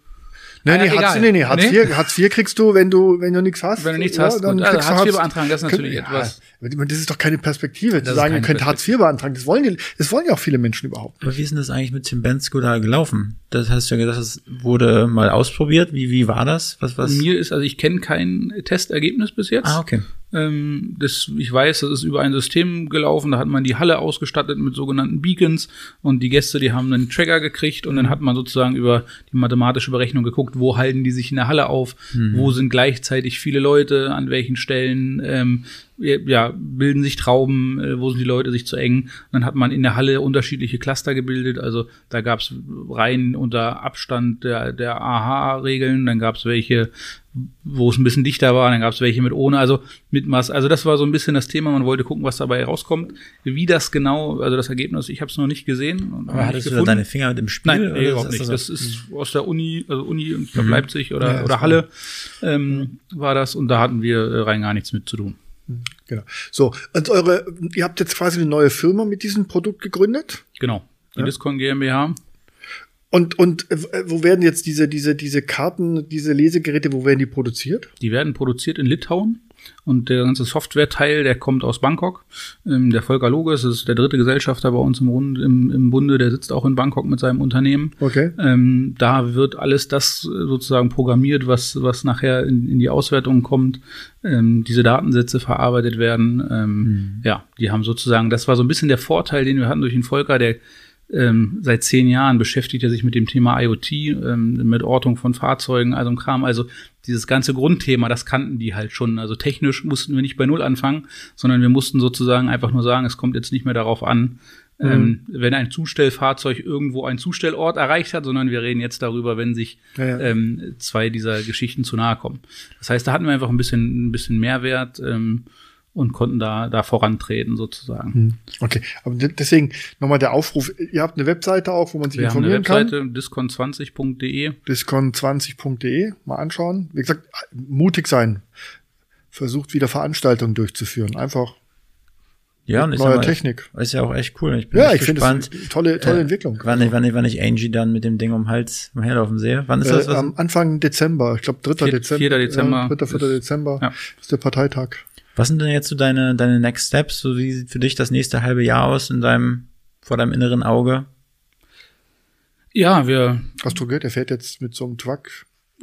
Nee, nee, Hartz, nee, nee, Hartz, nee? IV, Hartz IV kriegst du, wenn du, wenn du nichts hast. Wenn du nichts ja, hast, dann gut. kriegst also, Hartz IV beantragen, das ist natürlich ja, etwas. Das ist doch keine Perspektive, zu sagen, ihr könnt Hartz IV beantragen. Das wollen die, das wollen ja auch viele Menschen überhaupt. Aber wie ist denn das eigentlich mit Tim Bensko da gelaufen? Das hast du ja gesagt, das wurde mal ausprobiert. Wie, wie war das? Was, was? Mir ist, also ich kenne kein Testergebnis bis jetzt. Ah, okay. Ähm, das, ich weiß, das ist über ein System gelaufen, da hat man die Halle ausgestattet mit sogenannten Beacons und die Gäste, die haben einen Trigger gekriegt und dann hat man sozusagen über die mathematische Berechnung geguckt, wo halten die sich in der Halle auf, mhm. wo sind gleichzeitig viele Leute, an welchen Stellen, ähm, ja, bilden sich Trauben, äh, wo sind die Leute sich zu eng. dann hat man in der Halle unterschiedliche Cluster gebildet. Also da gab es Reihen unter Abstand der, der AHA-Regeln, dann gab es welche, wo es ein bisschen dichter war, dann gab es welche mit ohne, also mit Mass. Also das war so ein bisschen das Thema. Man wollte gucken, was dabei rauskommt. Wie das genau, also das Ergebnis, ich habe es noch nicht gesehen. Aber hattest du da deine Finger mit dem Spiel? Nein, nee, überhaupt nicht. Das ist aus der Uni, also Uni, ich glaube mhm. Leipzig oder, ja, oder Halle ähm, war das und da hatten wir äh, rein gar nichts mit zu tun. Genau. So, und eure, ihr habt jetzt quasi eine neue Firma mit diesem Produkt gegründet? Genau. Die ja. Discon GmbH. Und, und äh, wo werden jetzt diese, diese, diese Karten, diese Lesegeräte, wo werden die produziert? Die werden produziert in Litauen. Und der ganze Software-Teil, der kommt aus Bangkok. Ähm, der Volker Loges ist der dritte Gesellschafter bei uns im, Rund, im, im Bunde, der sitzt auch in Bangkok mit seinem Unternehmen. Okay. Ähm, da wird alles das sozusagen programmiert, was, was nachher in, in die Auswertung kommt. Ähm, diese Datensätze verarbeitet werden. Ähm, mhm. Ja, die haben sozusagen, das war so ein bisschen der Vorteil, den wir hatten durch den Volker, der ähm, seit zehn Jahren beschäftigt er sich mit dem Thema IoT, ähm, mit Ortung von Fahrzeugen, also ein Kram. Also dieses ganze Grundthema, das kannten die halt schon. Also technisch mussten wir nicht bei Null anfangen, sondern wir mussten sozusagen einfach nur sagen, es kommt jetzt nicht mehr darauf an, mhm. ähm, wenn ein Zustellfahrzeug irgendwo einen Zustellort erreicht hat, sondern wir reden jetzt darüber, wenn sich ja, ja. Ähm, zwei dieser Geschichten zu nahe kommen. Das heißt, da hatten wir einfach ein bisschen, ein bisschen Mehrwert. Ähm, und konnten da, da vorantreten sozusagen. Hm. Okay, aber deswegen nochmal der Aufruf, ihr habt eine Webseite auch, wo man sich Wir informieren haben eine Webseite, discon20.de. Discon20.de, mal anschauen. Wie gesagt, mutig sein. Versucht wieder Veranstaltungen durchzuführen. Einfach Ja, und ich neuer sag mal, Technik. ist ja auch echt cool. Ich bin Ja, ich finde es tolle, tolle äh, Entwicklung. Wann ich, wann, ich, wann ich Angie dann mit dem Ding um den Hals umherlaufen sehe. Wann ist das? Äh, Was? am Anfang Dezember, ich glaube 3. Vier- Dezember. 4. Dezember Ja, 3. 4. ist- Dezember ja. ist der Parteitag. Was sind denn jetzt so deine, deine Next Steps? So wie sieht für dich das nächste halbe Jahr aus in deinem, vor deinem inneren Auge? Ja, wir Hast du gehört, er fährt jetzt mit so einem Truck.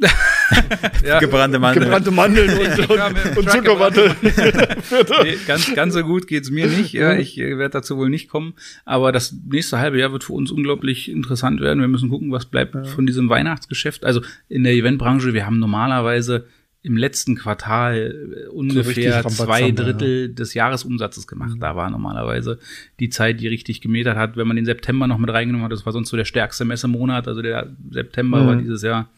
ja, Gebrannte Mandeln. Gebrannte Mandeln und, und, Zuckerwatte. nee, ganz, ganz so gut geht's mir nicht. Ja, ich äh, werde dazu wohl nicht kommen. Aber das nächste halbe Jahr wird für uns unglaublich interessant werden. Wir müssen gucken, was bleibt von diesem Weihnachtsgeschäft. Also in der Eventbranche, wir haben normalerweise im letzten Quartal äh, ungefähr Rambazamba, zwei Drittel des Jahresumsatzes gemacht. Da war normalerweise die Zeit, die richtig gemetert hat. Wenn man den September noch mit reingenommen hat, das war sonst so der stärkste Messemonat. Also der September Mhm. war dieses Jahr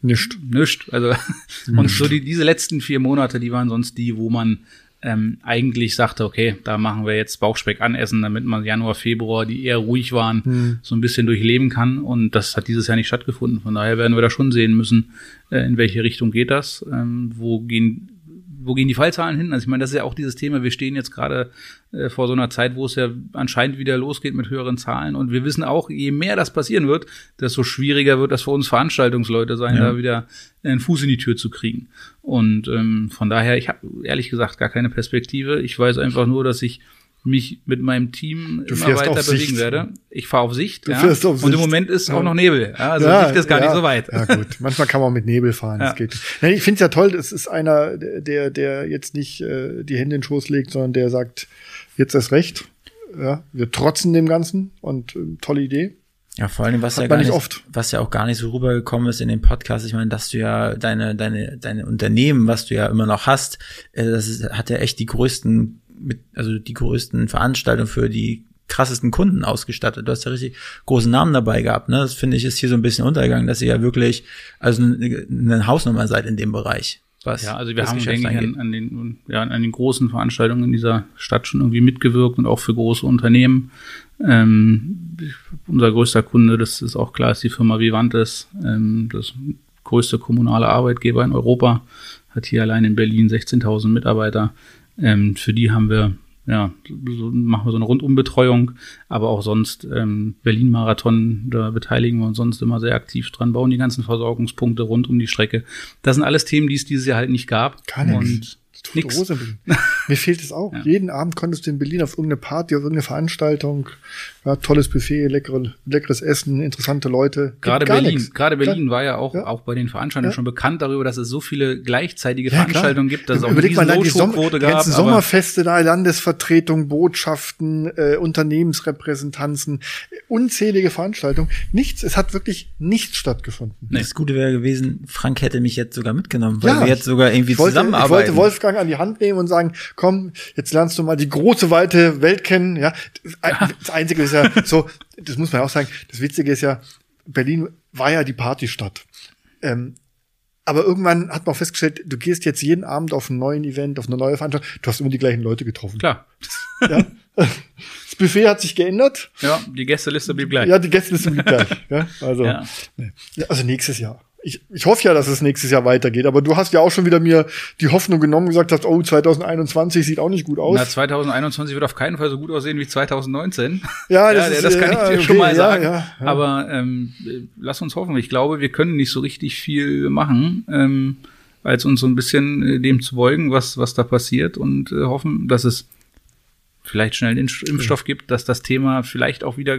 Nicht. Nischt. Also und so die, diese letzten vier Monate, die waren sonst die, wo man ähm, eigentlich sagte, okay, da machen wir jetzt Bauchspeck anessen, damit man Januar, Februar, die eher ruhig waren, so ein bisschen durchleben kann. Und das hat dieses Jahr nicht stattgefunden. Von daher werden wir da schon sehen müssen, in welche Richtung geht das, ähm, wo gehen wo gehen die Fallzahlen hin? Also ich meine, das ist ja auch dieses Thema. Wir stehen jetzt gerade äh, vor so einer Zeit, wo es ja anscheinend wieder losgeht mit höheren Zahlen. Und wir wissen auch, je mehr das passieren wird, desto schwieriger wird das für uns Veranstaltungsleute sein, Ja. da wieder einen Fuß in die Tür zu kriegen. Und ähm, von daher, ich habe ehrlich gesagt gar keine Perspektive. Ich weiß einfach nur, dass ich mich mit meinem Team Du immer weiter bewegen Sicht. werde. Ich fahre auf Sicht. Du ja. fährst auf Und im Sicht. Moment ist Ja. auch noch Nebel. Ja, also Ja, Sicht ist gar nicht so weit. Ja gut, manchmal kann man mit Nebel fahren, das geht. Nein, ich finde es ja toll, es ist einer, der, der jetzt nicht äh, die Hände in den Schoß legt, sondern der sagt, jetzt erst recht. Ja, wir trotzen dem Ganzen und äh, tolle Idee. Ja, vor allem, was Hat ja gar nicht oft. was ja auch gar nicht so rübergekommen ist in dem Podcast. Ich meine, dass du ja deine, deine, deine Unternehmen, was du ja immer noch hast, äh, das ist, hat ja echt die größten, mit, also die größten Veranstaltungen für die krassesten Kunden ausgestattet. Du hast ja richtig großen Namen dabei gehabt, ne? Das finde ich ist hier so ein bisschen untergegangen, dass ihr ja wirklich, also eine, eine Hausnummer seid in dem Bereich. Was Ja, also wir haben, Geschäft denke ich, an, an, den, ja, an den großen Veranstaltungen in dieser Stadt schon irgendwie mitgewirkt und auch für große Unternehmen. Ähm, unser größter Kunde, das ist auch klar, ist die Firma Vivantes, ähm, das größte kommunale Arbeitgeber in Europa, hat hier allein in Berlin 16.000 Mitarbeiter. Ähm, für die haben wir ja, so machen wir so eine Rundumbetreuung, aber auch sonst ähm, Berlin-Marathon, da beteiligen wir uns sonst immer sehr aktiv dran, bauen die ganzen Versorgungspunkte rund um die Strecke. Das sind alles Themen, die es dieses Jahr halt nicht gab. Gar nichts. Und Tote nix. Hose in Berlin. Mir fehlt es auch. Ja. Jeden Abend konntest du in Berlin auf irgendeine Party, auf irgendeine Veranstaltung, ja, tolles Buffet, leckere, leckeres Essen, interessante Leute. Gerade Berlin, nichts. gerade Berlin war ja auch, Ja. auch bei den Veranstaltungen Ja. schon bekannt darüber, dass es so viele gleichzeitige. Veranstaltungen gibt, dass es auch eine Überleg mal, die, No-Show-Quote die gab. ganzen aber- Sommerfeste da, Landesvertretung, Botschaften, äh, Unternehmensrepräsentanzen, äh, unzählige Veranstaltungen. Nichts, es hat wirklich nichts stattgefunden. Nee. Das Gute wäre gewesen, Frank hätte mich jetzt sogar mitgenommen, weil Ja. wir jetzt sogar irgendwie Ich wollte, ich zusammenarbeiten. wollte Wolfgang an die Hand nehmen und sagen, komm, jetzt lernst du mal die große, weite Welt kennen. Ja, das, das Einzige ist ja so, das muss man auch sagen, das Witzige ist ja, Berlin war ja die Partystadt. Ähm, aber irgendwann hat man auch festgestellt, du gehst jetzt jeden Abend auf einen neuen Event, auf eine neue Veranstaltung, du hast immer die gleichen Leute getroffen. Klar. Ja? Das Buffet hat sich geändert. Ja, die Gästeliste blieb gleich. Ja, die Gäste sind gleich. Ja? Also, Ja. nee. Also nächstes Jahr. Ich, ich hoffe ja, dass es nächstes Jahr weitergeht, aber du hast ja auch schon wieder mir die Hoffnung genommen und gesagt hast, oh, 2021 sieht auch nicht gut aus. Na, 2021 wird auf keinen Fall so gut aussehen wie 2019. Ja, das ist, das kann ja, ich dir okay, schon mal ja, sagen. ja, ja. Aber ähm, äh, lass uns hoffen. Ich glaube, wir können nicht so richtig viel machen, ähm, als uns so ein bisschen äh, dem zu beugen, was, was da passiert und äh, hoffen, dass es vielleicht schnell einen Impf- Impfstoff gibt, dass das Thema vielleicht auch wieder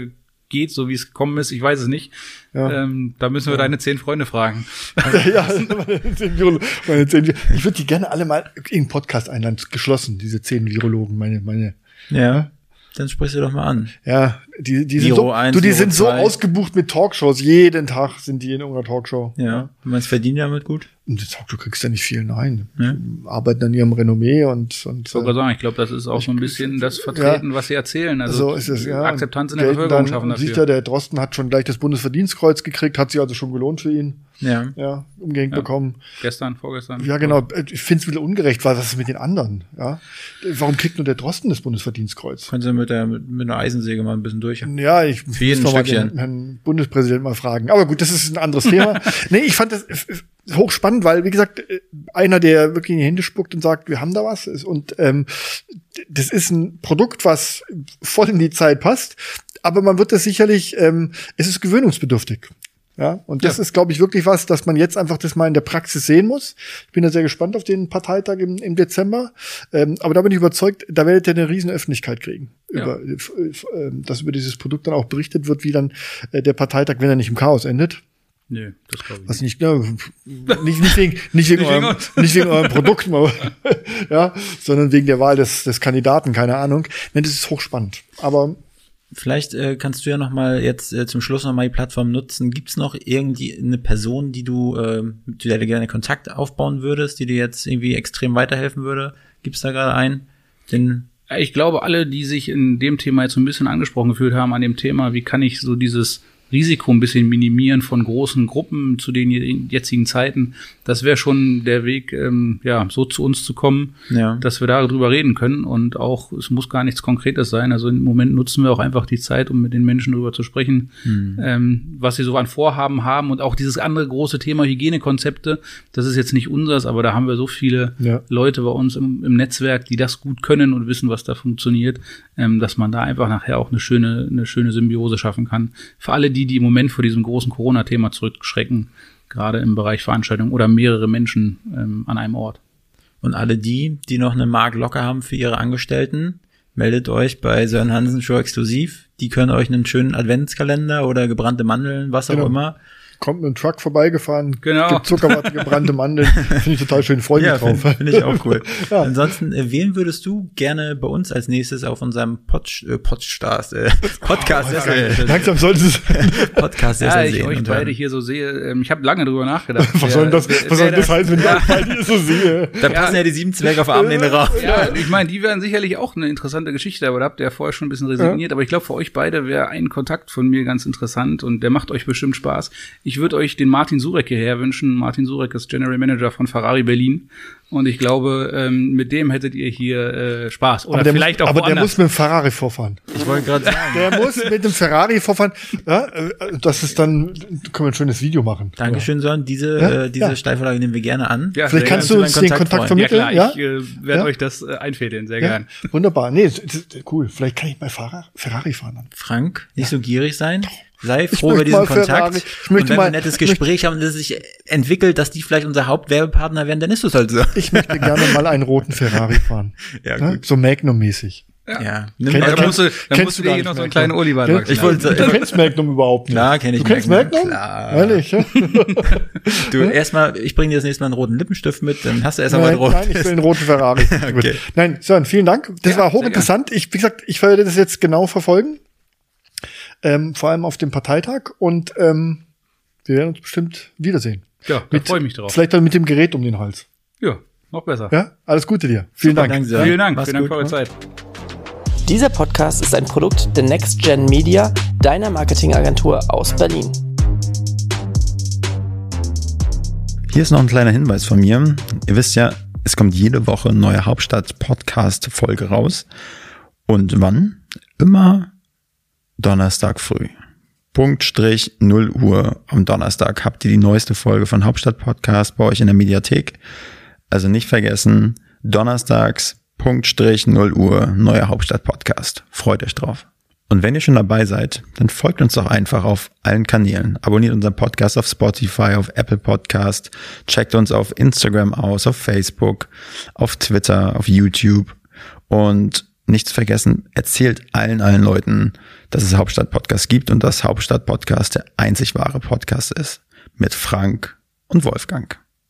geht, so wie es gekommen ist. Ich weiß es nicht. Ja. Ähm, da müssen wir deine zehn Freunde fragen. ja, meine zehn meine zehn, ich würde die gerne alle mal in den Podcast einladen, geschlossen, diese zehn Virologen, meine, meine, ja, dann sprichst du doch mal an. ja, die, die sind so, 1, du, die sind so 2. ausgebucht mit Talkshows, jeden Tag sind die in irgendeiner Talkshow. Ja, du meinst, verdienen damit gut? Und die Talkshow kriegst du ja nicht viel, nein. Ja. Arbeiten an ihrem Renommee und, und Ich wollte gerade sagen, ich glaube, das ist auch so ein bisschen das Vertreten, was sie erzählen. Also so ist es, ja. Akzeptanz in der Gelten Bevölkerung dann, schaffen Sieht ja, dafür. der Drosten hat schon gleich das Bundesverdienstkreuz gekriegt, hat sich also schon gelohnt für ihn. Ja. Ja, umgehängt Ja. bekommen. Gestern, vorgestern. Ja, genau. Ich finde es wieder ungerecht, weil was ist mit den anderen? Ja, warum kriegt nur der Drosten das Bundesverdienstkreuz? Kannst du mit, der, mit, mit einer Eisensäge mal ein bisschen durch. Ja, ich jeden muss mal den Herrn Bundespräsidenten mal fragen. Aber gut, das ist ein anderes Thema. nee, ich fand das hochspannend, weil, wie gesagt, äh, einer, der wirklich in die Hände spuckt und sagt, wir haben da was. ist- Und ähm, das ist ein Produkt, was voll in die Zeit passt. Aber man wird das sicherlich, ähm, es ist gewöhnungsbedürftig. Ja, und das Ja. ist, glaube ich, wirklich was, dass man jetzt einfach das mal in der Praxis sehen muss. Ich bin da sehr gespannt auf den Parteitag im, im Dezember. Ähm, aber da bin ich überzeugt, da werdet ihr eine riesen Öffentlichkeit kriegen. Ja. Über, äh, äh, dass über dieses Produkt dann auch berichtet wird, wie dann äh, der Parteitag, wenn er nicht im Chaos endet. Nö, das glaube ich Was nicht. nicht, ne, nicht, nicht wegen, nicht wegen, eurem, nicht wegen eurem Produkt, aber, ja, sondern wegen der Wahl des, des Kandidaten, keine Ahnung. Ne, das ist hochspannend. Aber Vielleicht äh, kannst du ja noch mal jetzt äh, zum Schluss noch mal die Plattform nutzen. Gibt's noch irgendwie eine Person, die du, äh, mit der du gerne Kontakt aufbauen würdest, die dir jetzt irgendwie extrem weiterhelfen würde? Gibt's da gerade einen? Den Ich glaube, alle, die sich in dem Thema jetzt so ein bisschen angesprochen gefühlt haben, an dem Thema, wie kann ich so dieses Risiko ein bisschen minimieren von großen Gruppen zu den jetzigen Zeiten, das wäre schon der Weg, ähm, ja, so zu uns zu kommen, Ja. dass wir darüber reden können und auch, es muss gar nichts Konkretes sein. Also im Moment nutzen wir auch einfach die Zeit, um mit den Menschen darüber zu sprechen, ähm, was sie so an Vorhaben haben und auch dieses andere große Thema Hygienekonzepte, das ist jetzt nicht unseres, aber da haben wir so viele Ja. Leute bei uns im, im Netzwerk, die das gut können und wissen, was da funktioniert, ähm, dass man da einfach nachher auch eine schöne, eine schöne Symbiose schaffen kann. Für alle die, die im Moment vor diesem großen Corona-Thema zurückschrecken, gerade im Bereich Veranstaltungen oder mehrere Menschen ähm, an einem Ort. Und alle die, die noch eine Mark locker haben für ihre Angestellten, meldet euch bei Sören Hansen Show exklusiv. Die können euch einen schönen Adventskalender oder gebrannte Mandeln, was auch Genau. immer. Kommt mit einem Truck vorbeigefahren, Genau. gibt Zuckerwatte, gebrannte Mandeln. Finde ich total schön, freue mich Ja, drauf. finde find ich auch cool. Ja. Ansonsten, äh, wen würdest du gerne bei uns als nächstes auf unserem Pod, äh, Podstars, äh, Podcast Oh, sessel Langsam sollte es. Podcast Ja, sessel ich sehen euch beide hören. hier so sehe, ähm, ich habe lange drüber nachgedacht. Was soll denn das, Wer- was soll das heißen, wenn ich ja. euch beide hier so sehe? Da passen ja die sieben Zwerge auf Arm nehmen rauf. Ja, ich meine, die wären sicherlich auch eine interessante Geschichte, aber da habt ihr ja vorher schon ein bisschen resigniert. Aber ich glaube, für euch beide wäre ein Kontakt von mir ganz interessant und der macht euch bestimmt Spaß. Ich würde euch den Martin Surek hierher wünschen. Martin Surek ist General Manager von Ferrari Berlin. Und ich glaube, ähm, mit dem hättet ihr hier äh, Spaß. Oder Aber der, vielleicht muss, auch aber der woanders. muss mit dem Ferrari vorfahren. Ich wollte gerade sagen. Der muss mit dem Ferrari vorfahren. Ja, äh, das ist dann, können wir ein schönes Video machen. Dankeschön, Sören. Diese, Ja, äh, diese ja. Steilvorlage nehmen wir gerne an. Ja, Vielleicht kannst gern. du uns meinen den Kontakt Kontakt freuen. Ja vermitteln. klar, Ja, ich äh, werde Ja. euch das äh, einfädeln, sehr ja? gern. wunderbar. Nee, cool. Vielleicht kann ich bei Ferrari fahren dann. Frank, nicht so gierig sein. Sei Ich froh über möchte diesen. Kontakt. Ich möchte und wenn mal- wir ein nettes Gespräch haben und es sich entwickelt, dass die vielleicht unser Hauptwerbepartner werden, dann ist es halt so. Ich möchte gerne mal einen roten Ferrari fahren. Ja, Ja, gut. so Magnum-mäßig. Ja. Mal- Da kennt- musst du, da kennst musst du dir hier noch so einen kleinen Oliver Ja, ich wollte-. Du kennst Magnum überhaupt nicht. Klar, kenn ich Du kennst Magnum. Magnum? Klar. Ehrlich? Ja? Du, erstmal, ich bringe dir das nächste Mal einen roten Lippenstift mit, dann hast du erst einmal Nein, rot. nein, ich will einen roten Ferrari. Gut. Nein, Sören, vielen Dank. Das Ja, war hochinteressant. Ich, wie gesagt, ich werde das jetzt genau verfolgen. Ähm, vor allem auf dem Parteitag. Und ähm, wir werden uns bestimmt wiedersehen. Ja, da freue ich mich drauf. Vielleicht dann mit dem Gerät um den Hals. Ja, noch besser. Ja? Alles Gute dir. Vielen Dank. Danke, Sören. Vielen Dank, Mach's vielen Dank gut. für eure Zeit. Dieser Podcast ist ein Produkt der Next Gen Media, deiner Marketingagentur aus Berlin. Hier ist noch ein kleiner Hinweis von mir. Ihr wisst ja, es kommt jede Woche eine neue Hauptstadt-Podcast-Folge raus. Und wann? Immer Donnerstag früh. Punktstrich 0 Uhr am Donnerstag habt ihr die neueste Folge von Hauptstadt Podcast bei euch in der Mediathek. Also nicht vergessen, donnerstags Punktstrich 0 Uhr neuer Hauptstadt Podcast. Freut euch drauf. Und wenn ihr schon dabei seid, dann folgt uns doch einfach auf allen Kanälen. Abonniert unseren Podcast auf Spotify, auf Apple Podcast, checkt uns auf Instagram aus, auf Facebook, auf Twitter, auf YouTube und nicht zu vergessen, erzählt allen, allen Leuten, dass es Hauptstadt Podcast gibt und dass Hauptstadt Podcast der einzig wahre Podcast ist. Mit Frank und Wolfgang.